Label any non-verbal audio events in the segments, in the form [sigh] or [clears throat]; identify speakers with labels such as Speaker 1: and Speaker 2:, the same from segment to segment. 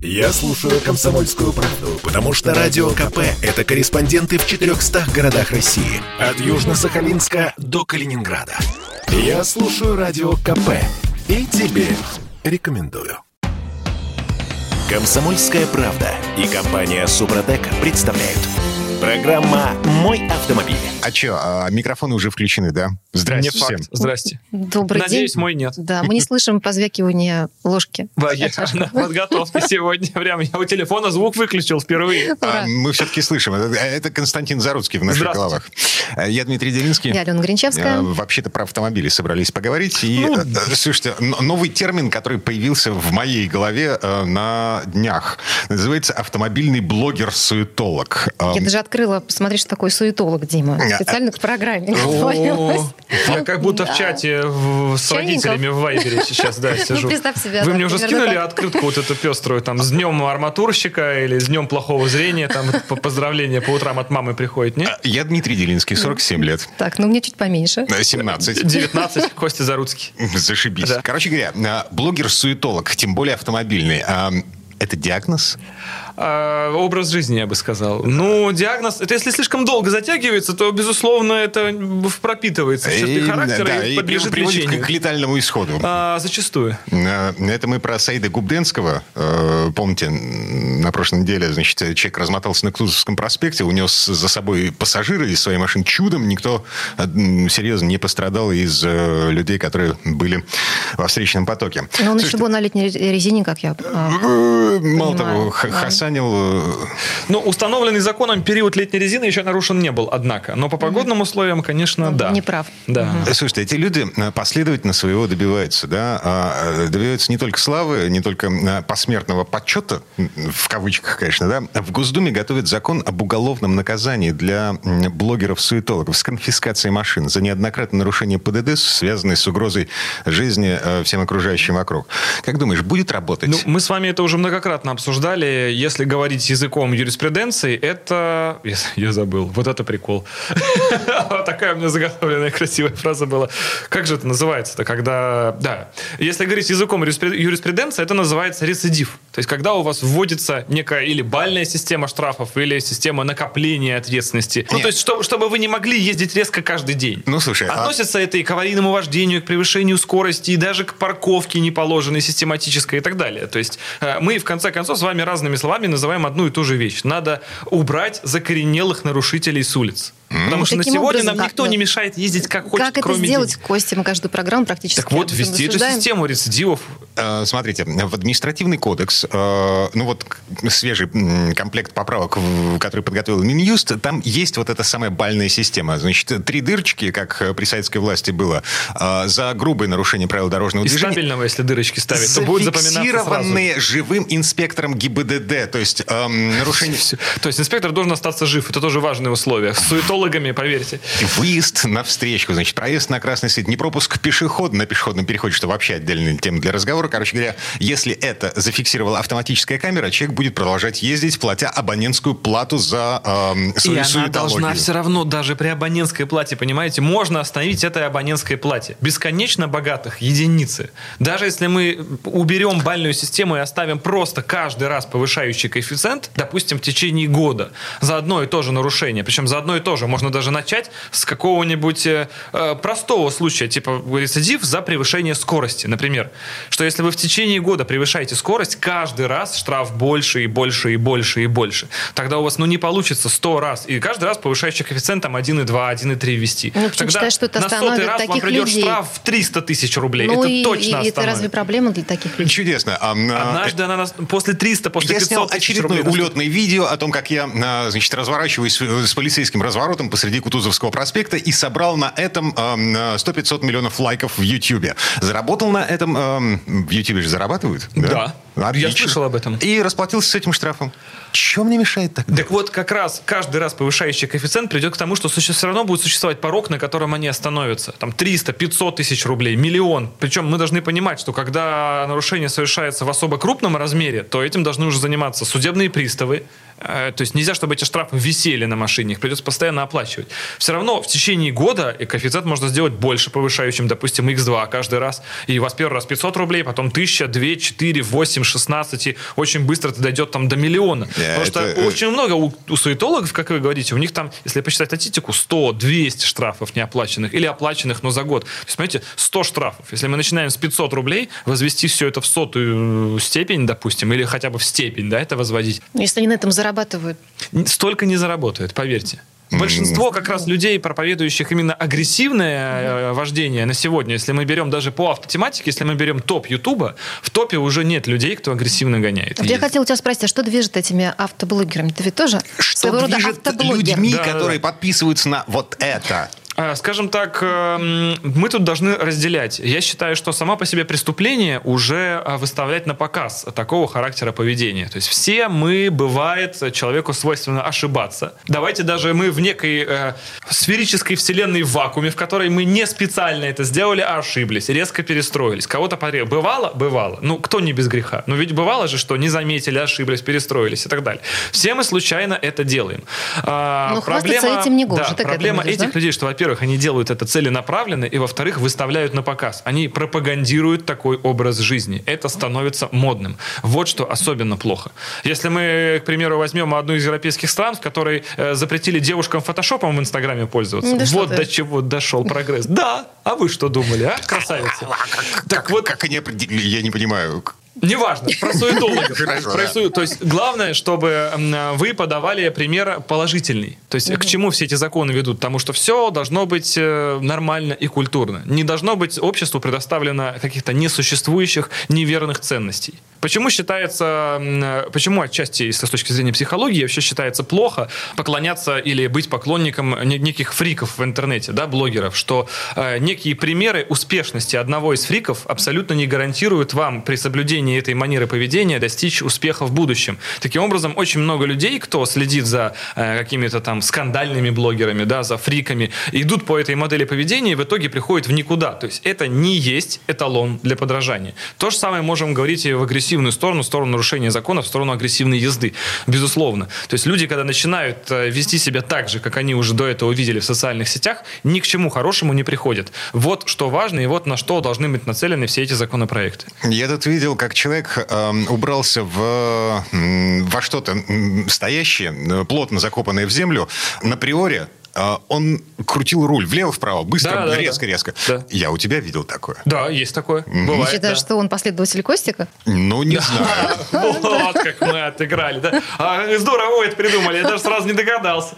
Speaker 1: Я слушаю «Комсомольскую правду», потому что «Радио КП» — это корреспонденты в 400 городах России. От Южно-Сахалинска до Калининграда. Я слушаю «Радио КП» и тебе рекомендую. «Комсомольская правда» и компания «Супротек» представляют. Программа «Мой автомобиль».
Speaker 2: А что, а микрофоны уже включены, да? Здрасте
Speaker 3: Не
Speaker 2: всем.
Speaker 3: факт. Здрасте.
Speaker 4: Добрый
Speaker 3: Надеюсь,
Speaker 4: день.
Speaker 3: мой нет.
Speaker 4: Да, мы не слышим позвякивания ложки. [laughs]
Speaker 3: Да, я на подготовке сегодня. Прям я у телефона звук выключил впервые. [laughs]
Speaker 2: А, мы все-таки слышим. Это, это Константин Заруцкий в наших головах. А, Я Дмитрий Делинский.
Speaker 4: Я Алена Гринчевская.
Speaker 2: Э, Вообще-то про автомобили собрались поговорить. И,
Speaker 3: Ну,
Speaker 2: э, э, слушайте, новый термин, который появился в моей голове э, на днях, называется автомобильный блогер-суетолог.
Speaker 4: Я даже открыла посмотреть, что такое суетолог, Дима.
Speaker 2: А,
Speaker 4: Специально к программе.
Speaker 3: Я как будто в чате в- с родителями в Вайбере [laughs] сейчас, да, сижу.
Speaker 4: Ну, себе,
Speaker 3: Вы мне уже скинули открытку вот эту пеструю, там, с днем арматурщика или с днем плохого зрения, там, по- поздравления по утрам от мамы приходит, нет?
Speaker 2: Я Дмитрий Делинский, 47 лет.
Speaker 4: Так, ну мне чуть поменьше.
Speaker 2: Э, 17.
Speaker 3: 19, Костя Заруцкий.
Speaker 2: Зашибись. Короче говоря, э, блогер-суетолог, тем более автомобильный, а, это диагноз?
Speaker 3: А, образ жизни, я бы сказал. Ну, диагноз, это если слишком долго затягивается, то, безусловно, это пропитывается в черты
Speaker 2: И,
Speaker 3: характера
Speaker 2: да,
Speaker 3: и
Speaker 2: и
Speaker 3: подлежит
Speaker 2: приводит
Speaker 3: лечению.
Speaker 2: к, к летальному исходу.
Speaker 3: А, зачастую.
Speaker 2: Э, Это мы про Саида Губденского. Э, Помните, на прошлой неделе, значит, человек размотался на Кутузовском проспекте, унес за собой пассажира из своей машины. Чудом никто э, серьезно не пострадал из людей, которые были во встречном потоке.
Speaker 4: Но он
Speaker 2: Слушайте,
Speaker 4: еще был на летней резине, как я... а,
Speaker 2: Мало
Speaker 4: понимаю,
Speaker 2: того, х- хасанил... э,
Speaker 3: Ну, установленный законом период летней резины еще нарушен не был, однако. Но по погодным условиям, конечно,
Speaker 4: Он
Speaker 3: да.
Speaker 4: не прав.
Speaker 3: Да.
Speaker 2: Слушайте, эти люди э, последовательно своего добиваются, да, а, добиваются не только славы, не только посмертного почета, в кавычках, конечно, да, в Госдуме готовят закон об уголовном наказании для блогеров-суетологов с конфискацией машин за неоднократное нарушение ПДД, связанное с угрозой жизни всем окружающим вокруг. Как думаешь, будет работать?
Speaker 3: Ну, мы с вами это уже многократно обсуждали. Если говорить языком юриспруденции, это... Я, я забыл. Вот это прикол. [laughs] Такая у меня заготовленная красивая фраза была. Как же это называется-то, когда... Да. Если говорить языком юриспру- юриспруденции, это называется рецидив. То есть, когда у вас вводится некая или бальная система штрафов, или система накопления ответственности. Ну, то есть, что- чтобы вы не могли ездить резко каждый день.
Speaker 2: Ну, слушай, а-
Speaker 3: Относится это и к аварийному вождению, и к превышению скорости, и даже к парковке неположенной, систематической и так далее. То есть э, мы, в конце концов, с вами разными словами называем одну и ту же вещь. Надо убрать закоренелых нарушителей с улиц. Потому что на сегодня
Speaker 4: образом,
Speaker 3: нам никто
Speaker 4: да.
Speaker 3: не мешает ездить как хочет,
Speaker 4: Как это
Speaker 3: кроме
Speaker 4: сделать,
Speaker 3: денег.
Speaker 4: Костя? Мы каждую программу практически
Speaker 3: Так вот, ввести эту систему рецидивов.
Speaker 2: Э, Смотрите, в административный кодекс, э, ну вот свежий комплект поправок, который подготовил Минюст, там есть вот эта самая бальная система. Значит, три дырочки, как при советской власти было, э, за грубое нарушение правил дорожного
Speaker 3: Из
Speaker 2: движения.
Speaker 3: стабильного, если дырочки ставить, то будет запоминаться сразу.
Speaker 2: Живым инспектором ГИБДД. То есть эм, [laughs] нарушение...
Speaker 3: То есть инспектор должен остаться жив. Это тоже важное условие. С суетологами, поверьте.
Speaker 2: Выезд на встречку, значит, проезд на красный свет, не пропуск пешехода на пешеходном переходе, что вообще отдельная тема для разговора. Короче говоря, если это зафиксировала автоматическая камера, человек будет продолжать ездить, платя абонентскую плату за
Speaker 3: И
Speaker 2: свою
Speaker 3: она
Speaker 2: суетологию.
Speaker 3: должна все равно, даже при абонентской плате, понимаете, можно остановить этой абонентской плате. Бесконечно богатых единицы. Даже если мы уберем бальную систему и оставим просто каждый раз повышающий коэффициент, допустим, в течение года, за одно и то же нарушение, причем за одно и то же, можно даже начать с какого-нибудь э, э, простого случая, типа рецидив за превышение скорости, например. Что если вы в течение года превышаете скорость, каждый раз штраф больше и больше и больше и больше. Тогда у вас ну, не получится 100 раз. И каждый раз повышающий коэффициент там 1,2, 1,3 ввести.
Speaker 4: Ну,
Speaker 3: Тогда
Speaker 4: считаешь, что это
Speaker 3: на сотый раз вам придет
Speaker 4: людей?
Speaker 3: штраф в 300 тысяч рублей.
Speaker 4: Ну
Speaker 3: это
Speaker 4: и,
Speaker 3: точно
Speaker 4: и это
Speaker 3: остановит.
Speaker 4: разве проблема для таких людей?
Speaker 2: Чудесно. А, а,
Speaker 3: Однажды она нас после 300, после
Speaker 2: Я
Speaker 3: 500
Speaker 2: снял
Speaker 3: тысяч
Speaker 2: очередное
Speaker 3: рублей.
Speaker 2: улетное видео о том, как я, а, значит, разворачиваюсь с полицейским разворотом посреди Кутузовского проспекта и собрал на этом ам, а, 100-500 миллионов лайков в Ютьюбе. Заработал на этом... ам, В Ютьюбе же зарабатывают?
Speaker 3: Да.
Speaker 2: Отлично.
Speaker 3: Я слышал об этом.
Speaker 2: И расплатился с этим штрафом. Чем мне мешает так?
Speaker 3: Так вот, как раз каждый раз повышающий коэффициент придет к тому, что суще- все равно будет существовать порог, на котором они остановятся. Там 300, 500 тысяч рублей, миллион. Причем мы должны понимать, что когда нарушение совершается в особо крупном размере, то этим должны уже заниматься судебные приставы. Э, То есть нельзя, чтобы эти штрафы висели на машине, их придется постоянно оплачивать. Все равно в течение года и коэффициент можно сделать больше повышающим, допустим, x2 каждый раз. И у вас первый раз 500 рублей, потом 1000, 2, 4, 8, 16, и очень быстро это дойдет там до миллиона.
Speaker 2: Yeah,
Speaker 3: Потому что
Speaker 2: это-
Speaker 3: очень много у, у суетологов, как вы говорите, у них там, если посчитать статистику, 100-200 штрафов неоплаченных или оплаченных, но за год. То есть, понимаете, 100 штрафов. Если мы начинаем с 500 рублей, возвести все это в сотую степень, допустим, или хотя бы в степень, да, это возводить,
Speaker 4: Если они на этом зарабатывают.
Speaker 3: столько не заработает, поверьте. Большинство как раз людей, проповедующих именно агрессивное э, вождение на сегодня, если мы берем даже по автотематике, если мы берем топ Ютуба, в топе уже нет людей, кто агрессивно гоняет.
Speaker 4: Вот я
Speaker 3: Есть.
Speaker 4: хотела у тебя спросить, а что движет этими автоблогерами? Ты ведь тоже
Speaker 2: Что
Speaker 4: своего рода
Speaker 2: движет
Speaker 4: автоблогер.
Speaker 2: людьми,
Speaker 3: да,
Speaker 2: которые
Speaker 3: да.
Speaker 2: подписываются на вот это?
Speaker 3: А, Скажем так, эм, мы тут должны разделять. Я считаю, что само по себе преступление уже а, выставлять на показ такого характера поведения. То есть все мы, бывает, человеку свойственно ошибаться. Давайте даже мы в некой э, сферической вселенной в вакууме, в которой мы не специально это сделали, а ошиблись, резко перестроились. Кого-то порел. Бывало? Бывало. Ну, кто не без греха? Ну, ведь бывало же, что не заметили, ошиблись, перестроились и так далее. Все мы случайно это делаем. А,
Speaker 4: Но хвастаться этим не гоже.
Speaker 3: Да, проблема этих
Speaker 4: да?
Speaker 3: людей, что, во-первых, они делают это целенаправленно, и, во-вторых, выставляют на показ. Они пропагандируют такой образ жизни. Это становится модным. Вот что особенно плохо. Если мы, к примеру, возьмем одну из европейских стран, в которой э, запретили девушкам фотошопом в Инстаграме пользоваться,
Speaker 4: Да
Speaker 3: вот
Speaker 4: ты.
Speaker 3: до чего дошел прогресс. Да, а вы что думали, а, красавицы? Так вот,
Speaker 2: Как они определили? Я не понимаю.
Speaker 3: Неважно, про суетологов. [laughs] Про сую- То есть главное, чтобы вы подавали пример положительный. То есть к чему все эти законы ведут? Потому что все должно быть э, нормально и культурно. Не должно быть обществу предоставлено каких-то несуществующих, неверных ценностей. Почему считается, э, почему отчасти, с точки зрения психологии, вообще считается плохо поклоняться или быть поклонником не- неких фриков в интернете, да, блогеров, что некие примеры успешности одного из фриков абсолютно не гарантируют вам при соблюдении этой манеры поведения достичь успеха в будущем. Таким образом, очень много людей, кто следит за э, какими-то там скандальными блогерами, да, за фриками, идут по этой модели поведения и в итоге приходят в никуда. То есть это не есть эталон для подражания. То же самое можем говорить и в агрессивную сторону, в сторону нарушения законов, в сторону агрессивной езды. Безусловно. То есть люди, когда начинают э, вести себя так же, как они уже до этого видели в социальных сетях, ни к чему хорошему не приходят. Вот что важно и вот на что должны быть нацелены все эти законопроекты.
Speaker 2: Я тут видел, как человек эм, убрался в, во что-то стоящее, э, плотно закопанное в землю, на приоре. Э, он крутил руль влево-вправо, быстро,
Speaker 3: Да, да, да.
Speaker 2: резко-резко.
Speaker 3: Да.
Speaker 2: Я у тебя видел такое.
Speaker 3: Да, есть такое.
Speaker 4: Ты
Speaker 3: Бывает,
Speaker 4: считаешь,
Speaker 3: да.
Speaker 4: что он последователь Костика?
Speaker 2: Ну, не знаю. [laughs]
Speaker 3: Вот как мы отыграли, да? А, здорово вы это придумали, я даже сразу не догадался.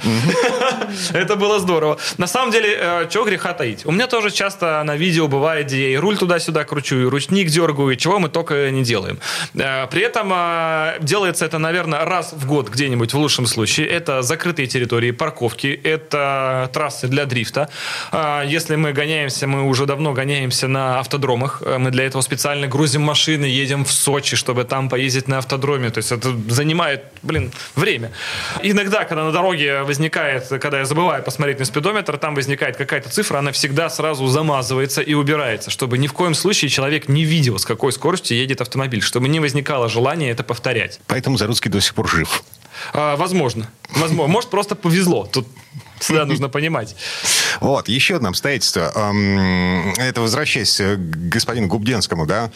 Speaker 3: Это было здорово. На самом деле, э, чего греха таить? У меня тоже часто на видео бывает, где я и руль туда-сюда кручу, и ручник дергаю, и чего мы только не делаем. Э, При этом э, делается это, наверное, раз в год где-нибудь в лучшем случае. Это закрытые территории, парковки, это трассы для дрифта. А, Если мы гоняемся, мы уже давно гоняемся на автодромах. Э, Мы для этого специально грузим машины, едем в Сочи, чтобы там поездить на автодроме. То есть это занимает, блин, время. Иногда, когда на дороге возникает, когда я забываю посмотреть на спидометр, там возникает какая-то цифра, она всегда сразу замазывается и убирается, чтобы ни в коем случае человек не видел, с какой скоростью едет автомобиль, чтобы не возникало желания это повторять.
Speaker 2: Поэтому Заруцкий до сих пор жив.
Speaker 3: А, возможно. Возможно. Может, просто повезло. Тут всегда нужно понимать.
Speaker 2: Вот, еще одно обстоятельство. Эм, Это возвращаясь к господину Губденскому, да.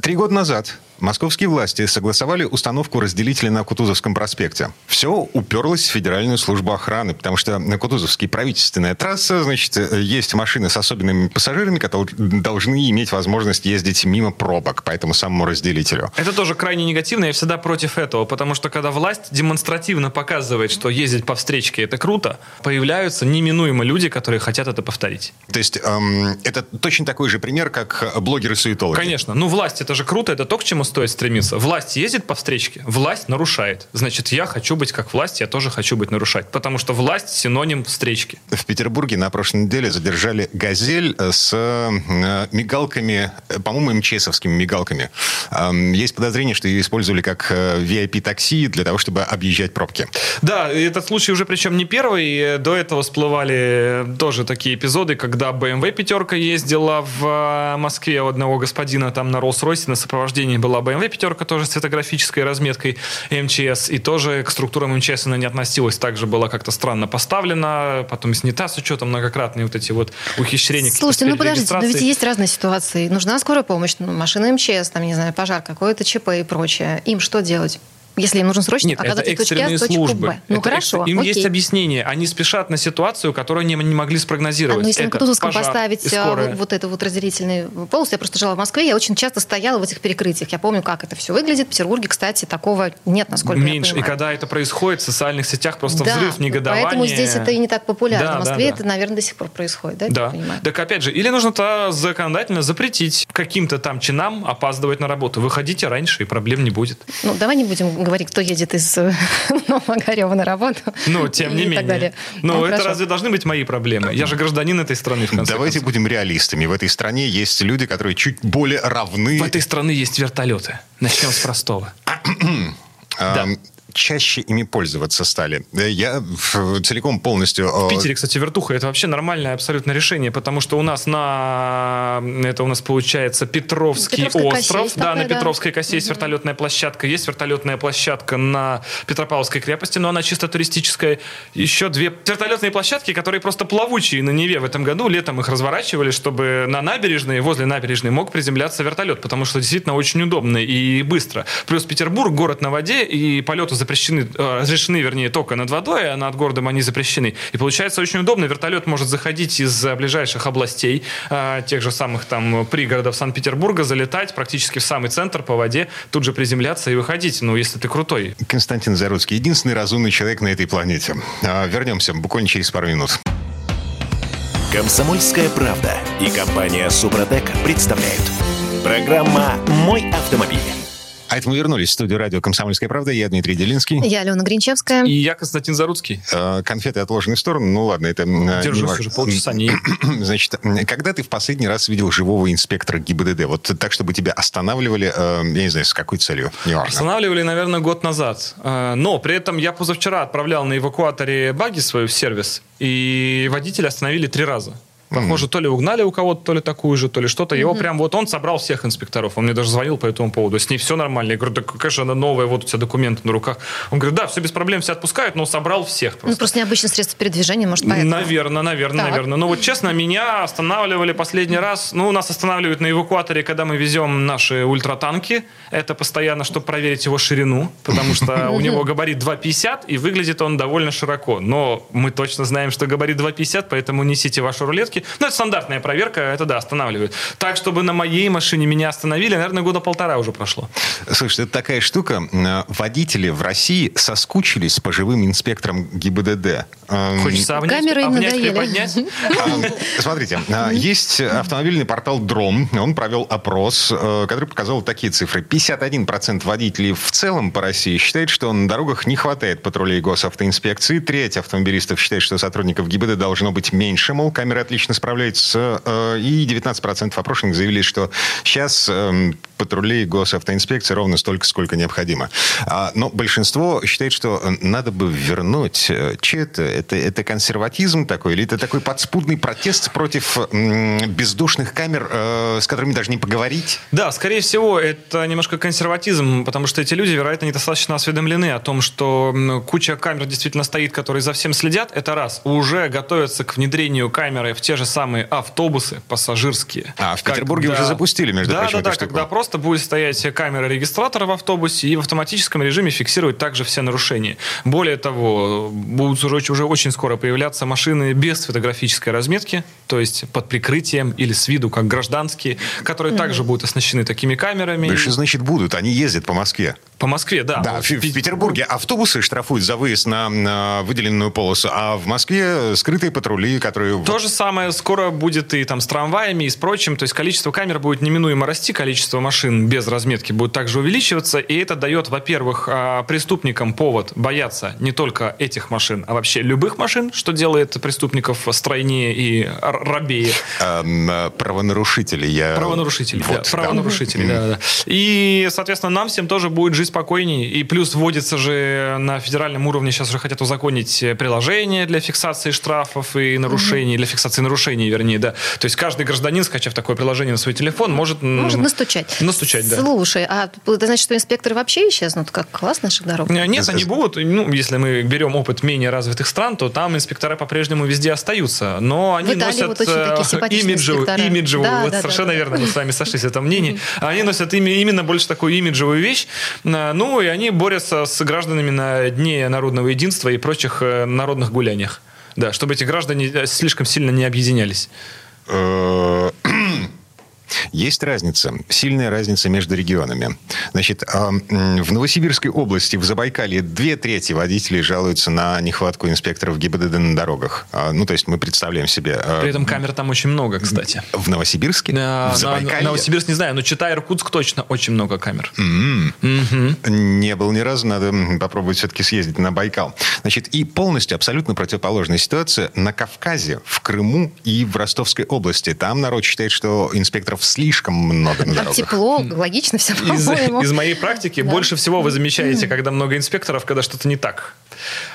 Speaker 2: Три года назад московские власти согласовали установку разделителя на Кутузовском проспекте. Все уперлось в Федеральную службу охраны, потому что на Кутузовский правительственная трасса, значит, есть машины с особенными пассажирами, которые должны иметь возможность ездить мимо пробок по этому самому разделителю.
Speaker 3: Это тоже крайне негативно, я всегда против этого, потому что когда власть демонстративно показывает, что ездить по встречке это круто, появляются неминуемо люди, которые хотят это повторить.
Speaker 2: То есть эм, это точно такой же пример, как блогеры-суетологи.
Speaker 3: Конечно. Ну, власть это же круто, это то, к чему стоит стремиться. Власть ездит по встречке, власть нарушает. Значит, я хочу быть как власть, я тоже хочу быть нарушать. Потому что власть синоним встречки.
Speaker 2: В Петербурге на прошлой неделе задержали «Газель» с э, мигалками, э, по-моему, МЧСовскими мигалками. Эм, Есть подозрение, что ее использовали как э, VIP-такси для того, чтобы объезжать пробки.
Speaker 3: Да, этот случай уже причем не первый. До этого всплывали тоже такие эпизоды, когда BMW пятерка ездила в э, Москве у одного господина там на Роллс-Ройсе на сопровождении была была BMW пятерка тоже с цветографической разметкой МЧС, и тоже к структурам МЧС она не относилась, также была как-то странно поставлена, потом снята с учетом многократные вот эти вот ухищрения.
Speaker 4: Слушайте, ну подождите, но ведь есть разные ситуации. Нужна скорая помощь, ну, машина МЧС, там, не знаю, пожар, какое-то ЧП и прочее. Им что делать? Если им нужно срочно
Speaker 3: Нет, это
Speaker 4: оказаться А
Speaker 3: экстренные
Speaker 4: в точку
Speaker 3: службы.
Speaker 4: Б. Ну
Speaker 3: Это
Speaker 4: хорошо,
Speaker 3: экс- Им
Speaker 4: окей.
Speaker 3: есть объяснение. Они спешат на ситуацию, которую они не могли
Speaker 4: А,
Speaker 3: спрогнозировать.
Speaker 4: ну, если на
Speaker 3: Это
Speaker 4: Кутузовском
Speaker 3: пожар
Speaker 4: поставить
Speaker 3: и
Speaker 4: а,
Speaker 3: скорая.
Speaker 4: вот, вот эту вот разделительную полосу, я просто жила в Москве, я очень часто стояла в этих перекрытиях. Я помню, как это все выглядит. В Петербурге, кстати, такого нет, насколько
Speaker 3: Меньше.
Speaker 4: я
Speaker 3: И
Speaker 4: понимаю.
Speaker 3: когда это происходит, в социальных сетях просто
Speaker 4: Да,
Speaker 3: взрыв негодования.
Speaker 4: Поэтому здесь это и не так популярно.
Speaker 3: Да,
Speaker 4: в
Speaker 3: да,
Speaker 4: Москве
Speaker 3: да.
Speaker 4: это, наверное, до сих пор происходит, да?
Speaker 3: Да.
Speaker 4: так
Speaker 3: опять же, или нужно-то законодательно запретить каким-то там чинам опаздывать на работу. Выходите раньше, и проблем не будет.
Speaker 4: Ну, давай не будем говорить, кто едет из э, [laughs] Новоогарева на работу.
Speaker 3: Ну, тем не менее.
Speaker 4: далее.
Speaker 3: Ну, это
Speaker 4: хорошо.
Speaker 3: разве должны быть мои проблемы? Я же гражданин этой страны, в конце
Speaker 2: Давайте
Speaker 3: концов.
Speaker 2: будем реалистами. В этой стране есть люди, которые чуть более равны.
Speaker 3: В этой стране есть вертолеты. Начнем с простого.
Speaker 2: а, [clears throat]
Speaker 3: Да.
Speaker 2: Чаще ими пользоваться стали. Э, Я целиком полностью...
Speaker 3: В
Speaker 2: э,
Speaker 3: Питере, кстати, вертуха это вообще нормальное абсолютно решение, потому что у нас на это у нас получается Петровский
Speaker 4: Петровская
Speaker 3: остров, да,
Speaker 4: такая,
Speaker 3: на
Speaker 4: да.
Speaker 3: Петровской косе есть вертолетная площадка, есть вертолетная площадка на Петропавловской крепости, но она чисто туристическая. Еще две вертолетные площадки, которые просто плавучие на Неве в этом году, летом их разворачивали, чтобы на набережной, возле набережной мог приземляться вертолет, потому что действительно очень удобно и быстро. Плюс Петербург город на воде и полеты запрещены, э, разрешены, вернее, только над водой, а над городом они запрещены. И получается очень удобно. Вертолет может заходить из э, ближайших областей, э, тех же самых там пригородов Санкт-Петербурга, залетать практически в самый центр по воде, тут же приземляться и выходить. Ну, если ты крутой.
Speaker 2: Константин Заруцкий, единственный разумный человек на этой планете. А, Вернемся буквально через пару минут.
Speaker 1: Комсомольская правда и компания Супротек представляют. Программа «Мой автомобиль».
Speaker 2: А это мы вернулись в студию радио «Комсомольская правда». Я Дмитрий Делинский.
Speaker 4: Я Алена Гринчевская.
Speaker 3: И я Константин Заруцкий.
Speaker 2: Э, Конфеты отложены в сторону. Ну ладно, это... э,
Speaker 3: Держусь уже полчаса, не. [clears throat]
Speaker 2: Значит, когда ты в последний раз видел живого инспектора ГИБДД? Вот так, чтобы тебя останавливали, э, я не знаю, с какой целью? Неважно.
Speaker 3: Останавливали, наверное, год назад. Но при этом я позавчера отправлял на эвакуаторе баги свою в сервис, и водителя остановили три раза. Похоже, то ли угнали у кого-то, то ли такую же, то ли что-то. Его прям вот он собрал всех инспекторов. Он мне даже звонил по этому поводу. С ней все нормально. Я говорю, да какая же она новая, вот у тебя документы на руках. Он говорит, да, все без проблем, все отпускают, но собрал всех
Speaker 4: Ну,
Speaker 3: просто.
Speaker 4: просто необычное средство передвижения, может, поэтому.
Speaker 3: Наверное, наверное,
Speaker 4: Так.
Speaker 3: наверное. Но вот честно, меня останавливали последний раз. Ну, нас останавливают на эвакуаторе, когда мы везем наши ультратанки. Это постоянно, чтобы проверить его ширину, потому что у него габарит 2,50 и выглядит он довольно широко. Но мы точно знаем, что габарит 2,50, поэтому несите ваши рулетки. Ну, это стандартная проверка, это да, останавливают. Так, чтобы на моей машине меня остановили, наверное, года полтора уже прошло.
Speaker 2: Слушай, это такая штука. Э, Водители в России соскучились по живым инспекторам ГИБДД. Эм,
Speaker 3: Хочется обнять,
Speaker 4: Камеры
Speaker 3: обнять приподнять.
Speaker 2: А, Смотрите, а, есть автомобильный портал Дром. Он провел опрос, э, который показал такие цифры. 51% водителей в целом по России считает, что на дорогах не хватает патрулей госавтоинспекции. Треть автомобилистов считает, что сотрудников ГИБДД должно быть меньше, мол, камеры отлично справляются. Э, И 19% опрошенных заявили, что сейчас эм, патрулей госавтоинспекции ровно столько, сколько необходимо. А, Но большинство считает, что э, надо бы вернуть. э, Че это? Это, это консерватизм такой? Или это такой подспудный протест против бездушных камер, э, с которыми даже не поговорить?
Speaker 3: Да, скорее всего, это немножко консерватизм, потому что эти люди, вероятно, недостаточно осведомлены о том, что куча камер действительно стоит, которые за всем следят. Это раз. Уже готовятся к внедрению камеры в те же самые автобусы пассажирские.
Speaker 2: А, в Петербурге уже запустили, между
Speaker 3: да,
Speaker 2: прочим,
Speaker 3: Да, да, когда просто будет стоять камера регистратора в автобусе и в автоматическом режиме фиксировать также все нарушения. Более того, будут уже, уже очень скоро появляться машины без фотографической разметки, то есть под прикрытием или с виду как гражданские, которые также будут оснащены такими камерами.
Speaker 2: Дальше, значит, будут. Они ездят по Москве.
Speaker 3: По Москве, да.
Speaker 2: Да, в, в Петербурге автобусы штрафуют за выезд на, на выделенную полосу, а в Москве скрытые патрули, которые...
Speaker 3: То же самое скоро будет и там с трамваями и с прочим. То есть количество камер будет неминуемо расти, количество машин без разметки будет также увеличиваться. И это дает, во-первых, а, преступникам повод бояться не только этих машин, а вообще любых машин, что делает преступников стройнее и рабее.
Speaker 2: эм, э, правонарушители. Я...
Speaker 3: Правонарушителей,
Speaker 2: Вот,
Speaker 3: да, правонарушителей, да, да. И, соответственно, нам всем тоже будет жизнь спокойнее. И плюс вводится же на федеральном уровне, сейчас уже хотят узаконить приложение для фиксации штрафов и нарушений, для фиксации нарушений, вернее, да. То есть каждый гражданин, скачав такое приложение на свой телефон, может...
Speaker 4: Может настучать.
Speaker 3: Настучать, да.
Speaker 4: Слушай, а это значит, что инспекторы вообще исчезнут? Как класс наших дорог?
Speaker 3: Нет, они будут. Ну, если мы берем опыт менее развитых стран, то там инспектора по-прежнему везде остаются. Но они носят вот имиджевую, имиджевую да, вот да, совершенно да, верно, мы с вами сошлись в этом мнении. Они носят именно больше такую имиджевую вещь. А, ну, и они борются с гражданами на Дне народного единства и прочих э, народных гуляниях. Да, чтобы эти граждане э, слишком сильно не объединялись. Э,
Speaker 2: есть разница, сильная разница между регионами. Значит, в Новосибирской области, в Забайкалье, две трети водителей жалуются на нехватку инспекторов ГИБДД на дорогах. А, ну, то есть мы представляем себе...
Speaker 3: А, При этом камер там очень много, кстати.
Speaker 2: В Новосибирске?
Speaker 3: На, в Забайкалье? Новосибирск не знаю, но читай Иркутск точно очень много камер.
Speaker 2: Mm-hmm. Mm-hmm. Не был ни разу, надо попробовать все-таки съездить на Байкал. Значит, и полностью абсолютно противоположная ситуация на Кавказе, в Крыму и в Ростовской области. Там народ считает, что инспекторов слишком много на дорогах.
Speaker 4: тепло, логично все,
Speaker 3: из, из моей практики да. больше всего вы замечаете, когда много инспекторов, когда что-то не так.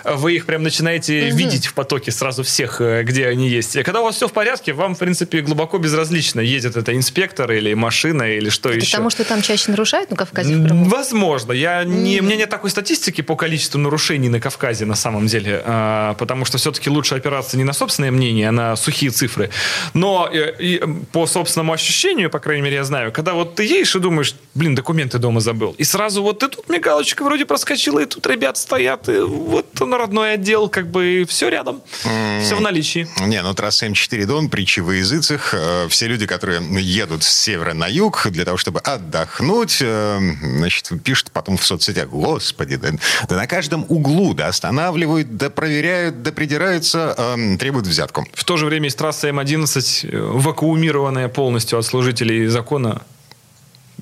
Speaker 3: Вы их прям начинаете угу. видеть в потоке сразу всех, э, где они есть. И когда у вас все в порядке, вам, в принципе, глубоко безразлично, едет это инспектор или машина или что это еще.
Speaker 4: Потому что там чаще нарушают на Кавказе?
Speaker 3: Возможно. Я не, у меня нет такой статистики по количеству нарушений на Кавказе на самом деле, а, потому что все-таки лучше опираться не на собственное мнение, а на сухие цифры. Но э, и, по собственному ощущению, по крайней мере, я знаю, когда вот ты едешь и думаешь, блин, документы дома забыл, и сразу вот ты тут мигалочка вроде проскочила, и тут ребят стоят, и вот на родной отдел, как бы все рядом, mm. все в наличии.
Speaker 2: Не, ну трасса М4 Дон, притчи во языцах, э, все люди, которые едут с севера на юг для того, чтобы отдохнуть, э, значит, пишут потом в соцсетях, господи, да, да на каждом углу, да, останавливают, да проверяют, да придираются, э, требуют взятку.
Speaker 3: В то же время есть трасса М11, э, вакуумированная полностью от служителей закона,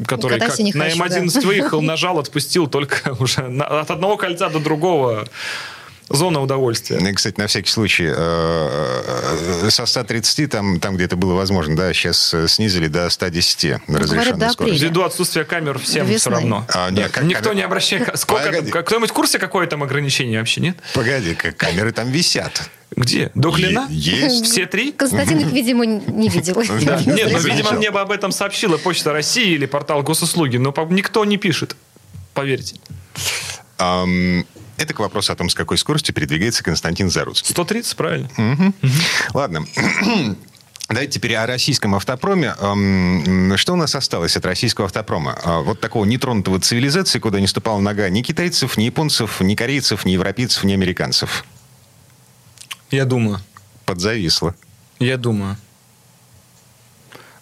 Speaker 3: который как на М11 да. выехал, нажал, отпустил только [laughs] уже на, от одного кольца до другого. Зона удовольствия.
Speaker 2: И, кстати, на всякий случай, э, э, со 130 там, там где это было возможно, да, сейчас снизили до 110 ну, разрешенной скорости.
Speaker 3: Ввиду отсутствия камер всем все равно. А, нет, как, Никто камер... не обращает... Сколько Кто-нибудь в курсе, какое там ограничение вообще, нет?
Speaker 2: Погоди, как камеры там висят.
Speaker 3: Где? До клина?
Speaker 2: Есть.
Speaker 3: Все три?
Speaker 4: Константин их, видимо, не видел. [laughs]
Speaker 3: Нет, ну, видимо, мне бы об этом сообщила Почта России или портал госуслуги, но никто не пишет. Поверьте.
Speaker 2: Это к вопросу о том, с какой скоростью передвигается Константин Заруцкий.
Speaker 3: 130, правильно.
Speaker 2: Угу. Угу. Ладно. [clears throat] Давайте теперь о российском автопроме. Что у нас осталось от российского автопрома? А, вот такого нетронутого цивилизации, куда не ступала нога ни китайцев, ни японцев, ни корейцев, ни европейцев, ни американцев.
Speaker 3: Я думаю.
Speaker 2: Подзависло.
Speaker 3: Я думаю.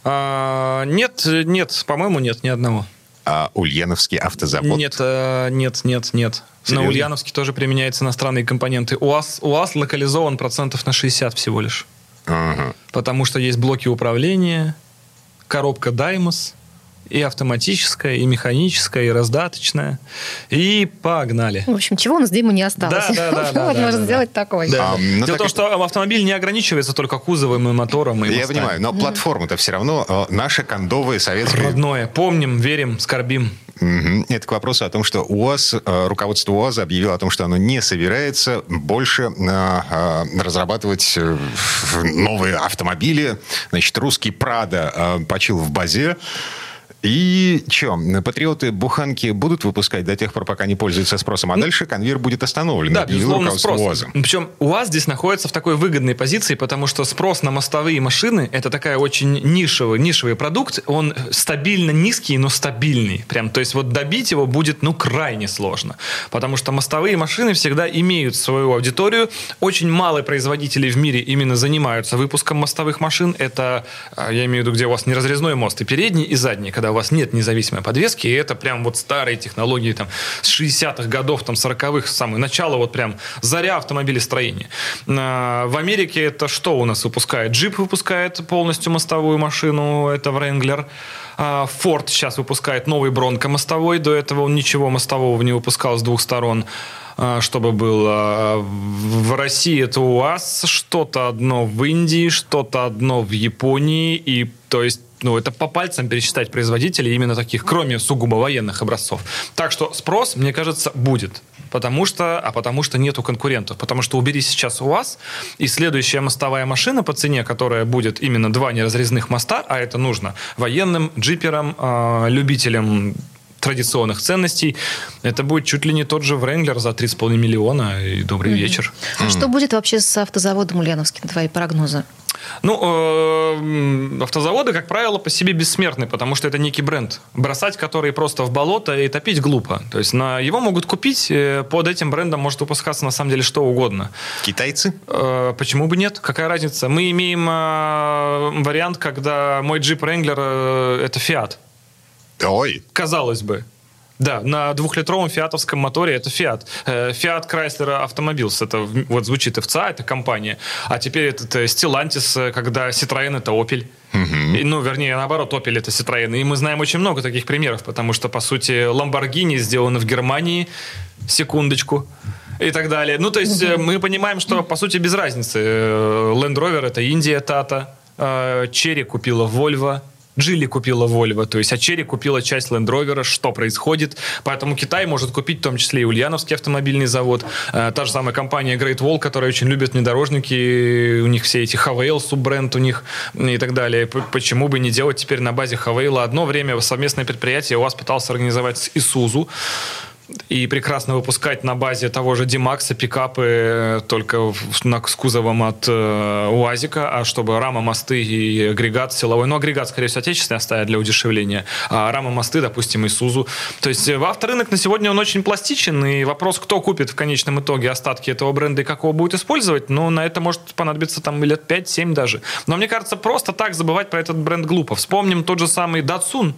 Speaker 3: А, нет, нет, по-моему, нет ни одного.
Speaker 2: А Ульяновский автозавод?
Speaker 3: Нет, э, нет, нет, нет. Серьезно? На Ульяновске тоже применяются иностранные компоненты. УАЗ, УАЗ локализован процентов на 60 всего лишь. Ага. Потому что есть блоки управления, коробка Даймос – и автоматическая, и механическая, и раздаточная. И погнали.
Speaker 4: В общем, чего у нас Дима не осталось?
Speaker 3: Да, да, да. [laughs]
Speaker 4: Вот можно сделать такой.
Speaker 3: А, ну, Дело в том, что автомобиль не ограничивается только кузовом и мотором.
Speaker 2: Я понимаю, но платформа-то все равно э, наша кондовая советская.
Speaker 3: Родное. Помним, верим, скорбим.
Speaker 2: Это к вопросу о том, что УАЗ, э, руководство УАЗа объявило о том, что оно не собирается больше э, разрабатывать новые автомобили. Значит, русский Прада почил в базе. И что, патриоты буханки будут выпускать до тех пор, пока не пользуются спросом, а ну, дальше конвейер будет остановлен.
Speaker 3: Да, безусловно, спрос. УАЗа. Причем УАЗ здесь находится в такой выгодной позиции, потому что спрос на мостовые машины – это такая очень нишевый, нишевый продукт. Он стабильно низкий, но стабильный. Прям, то есть вот добить его будет, ну, крайне сложно. Потому что мостовые машины всегда имеют свою аудиторию. Очень мало производителей в мире именно занимаются выпуском мостовых машин. Это, а, я имею в виду, где у вас не разрезной мост, и передний, и задний, когда вас нет независимой подвески, и это прям вот старые технологии там с 60-х годов, там 40-х, самое начало, вот прям заря автомобилестроения. А, в Америке это что у нас выпускает? Джип выпускает полностью мостовую машину, это Wrangler. Форд сейчас выпускает новый Бронко мостовой, до этого он ничего мостового не выпускал с двух сторон а, чтобы было. В России это УАЗ, что-то одно в Индии, что-то одно в Японии, и то есть ну, это по пальцам пересчитать производителей именно таких, кроме сугубо военных образцов. Так что спрос, мне кажется, будет. Потому что, а потому что нету конкурентов. Потому что убери сейчас УАЗ, и следующая мостовая машина по цене, которая будет именно два неразрезных моста, а это нужно военным, джиперам, э, любителям традиционных ценностей. Это будет чуть ли не тот же Вренглер за 3,5 миллиона. И добрый mm-hmm. вечер.
Speaker 4: А что будет вообще с автозаводом Ульяновским, твои прогнозы?
Speaker 3: Ну, э, автозаводы, как правило, по себе бессмертны, потому что это некий бренд. Бросать который просто в болото и топить глупо. То есть на, его могут купить, э, под этим брендом может выпускаться на самом деле что угодно.
Speaker 2: Китайцы?
Speaker 3: Э, почему бы нет? Какая разница? Мы имеем вариант, когда мой джип Wrangler это Fiat.
Speaker 2: Ой.
Speaker 3: Казалось бы. Да, на двухлитровом фиатовском моторе это Fiat. Fiat Chrysler Automobiles, это вот звучит ФЦА, это компания. А теперь этот э, Stellantis, э, когда Citroën это Opel. Угу. Ну, вернее, наоборот, Opel это Citroën. И мы знаем очень много таких примеров, потому что, по сути, Lamborghini сделаны в Германии, секундочку, и так далее. Ну, то есть угу. мы понимаем, что, по сути, без разницы. Land Rover это Индия, Тата, Черри купила Volvo, Джили купила Volvo, то есть а Черри купила часть Land Rover, что происходит. Поэтому Китай может купить в том числе и Ульяновский автомобильный завод. Э, та же самая компания Great Wall, которая очень любит внедорожники, у них все эти Havail, суббренд у них и так далее. Почему бы не делать теперь на базе Havail? Одно время совместное предприятие у вас пытался организовать с Isuzu и прекрасно выпускать на базе того же Димакса пикапы э, только с кузовом от э, УАЗика, а чтобы рама, мосты и агрегат силовой, ну, агрегат, скорее всего, отечественный оставят для удешевления, а рама, мосты, допустим, Исузу. То есть э, авторынок на сегодня он очень пластичен, и вопрос, кто купит в конечном итоге остатки этого бренда и как его будет использовать, ну, на это может понадобиться там лет 5-7 даже. Но мне кажется, просто так забывать про этот бренд глупо. Вспомним тот же самый Datsun,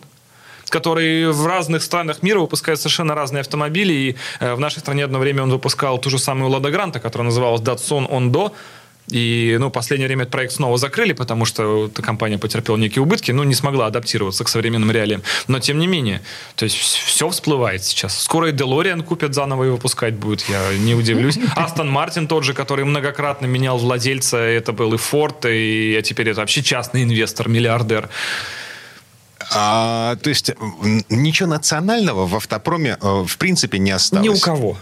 Speaker 3: который в разных странах мира выпускает совершенно разные автомобили. И э, в нашей стране одно время он выпускал ту же самую Лада Гранта, которая называлась Datsun Ondo. И, ну, последнее время этот проект снова закрыли, потому что эта компания потерпела некие убытки, ну, не смогла адаптироваться к современным реалиям. Но, тем не менее, то есть все всплывает сейчас. Скоро и Делориан купят заново и выпускать будет, я не удивлюсь. [laughs] Астон Мартин тот же, который многократно менял владельца, это был и Форд, и а теперь это вообще частный инвестор, миллиардер.
Speaker 2: А, то есть ничего национального в автопроме э, в принципе не осталось?
Speaker 3: Ни у кого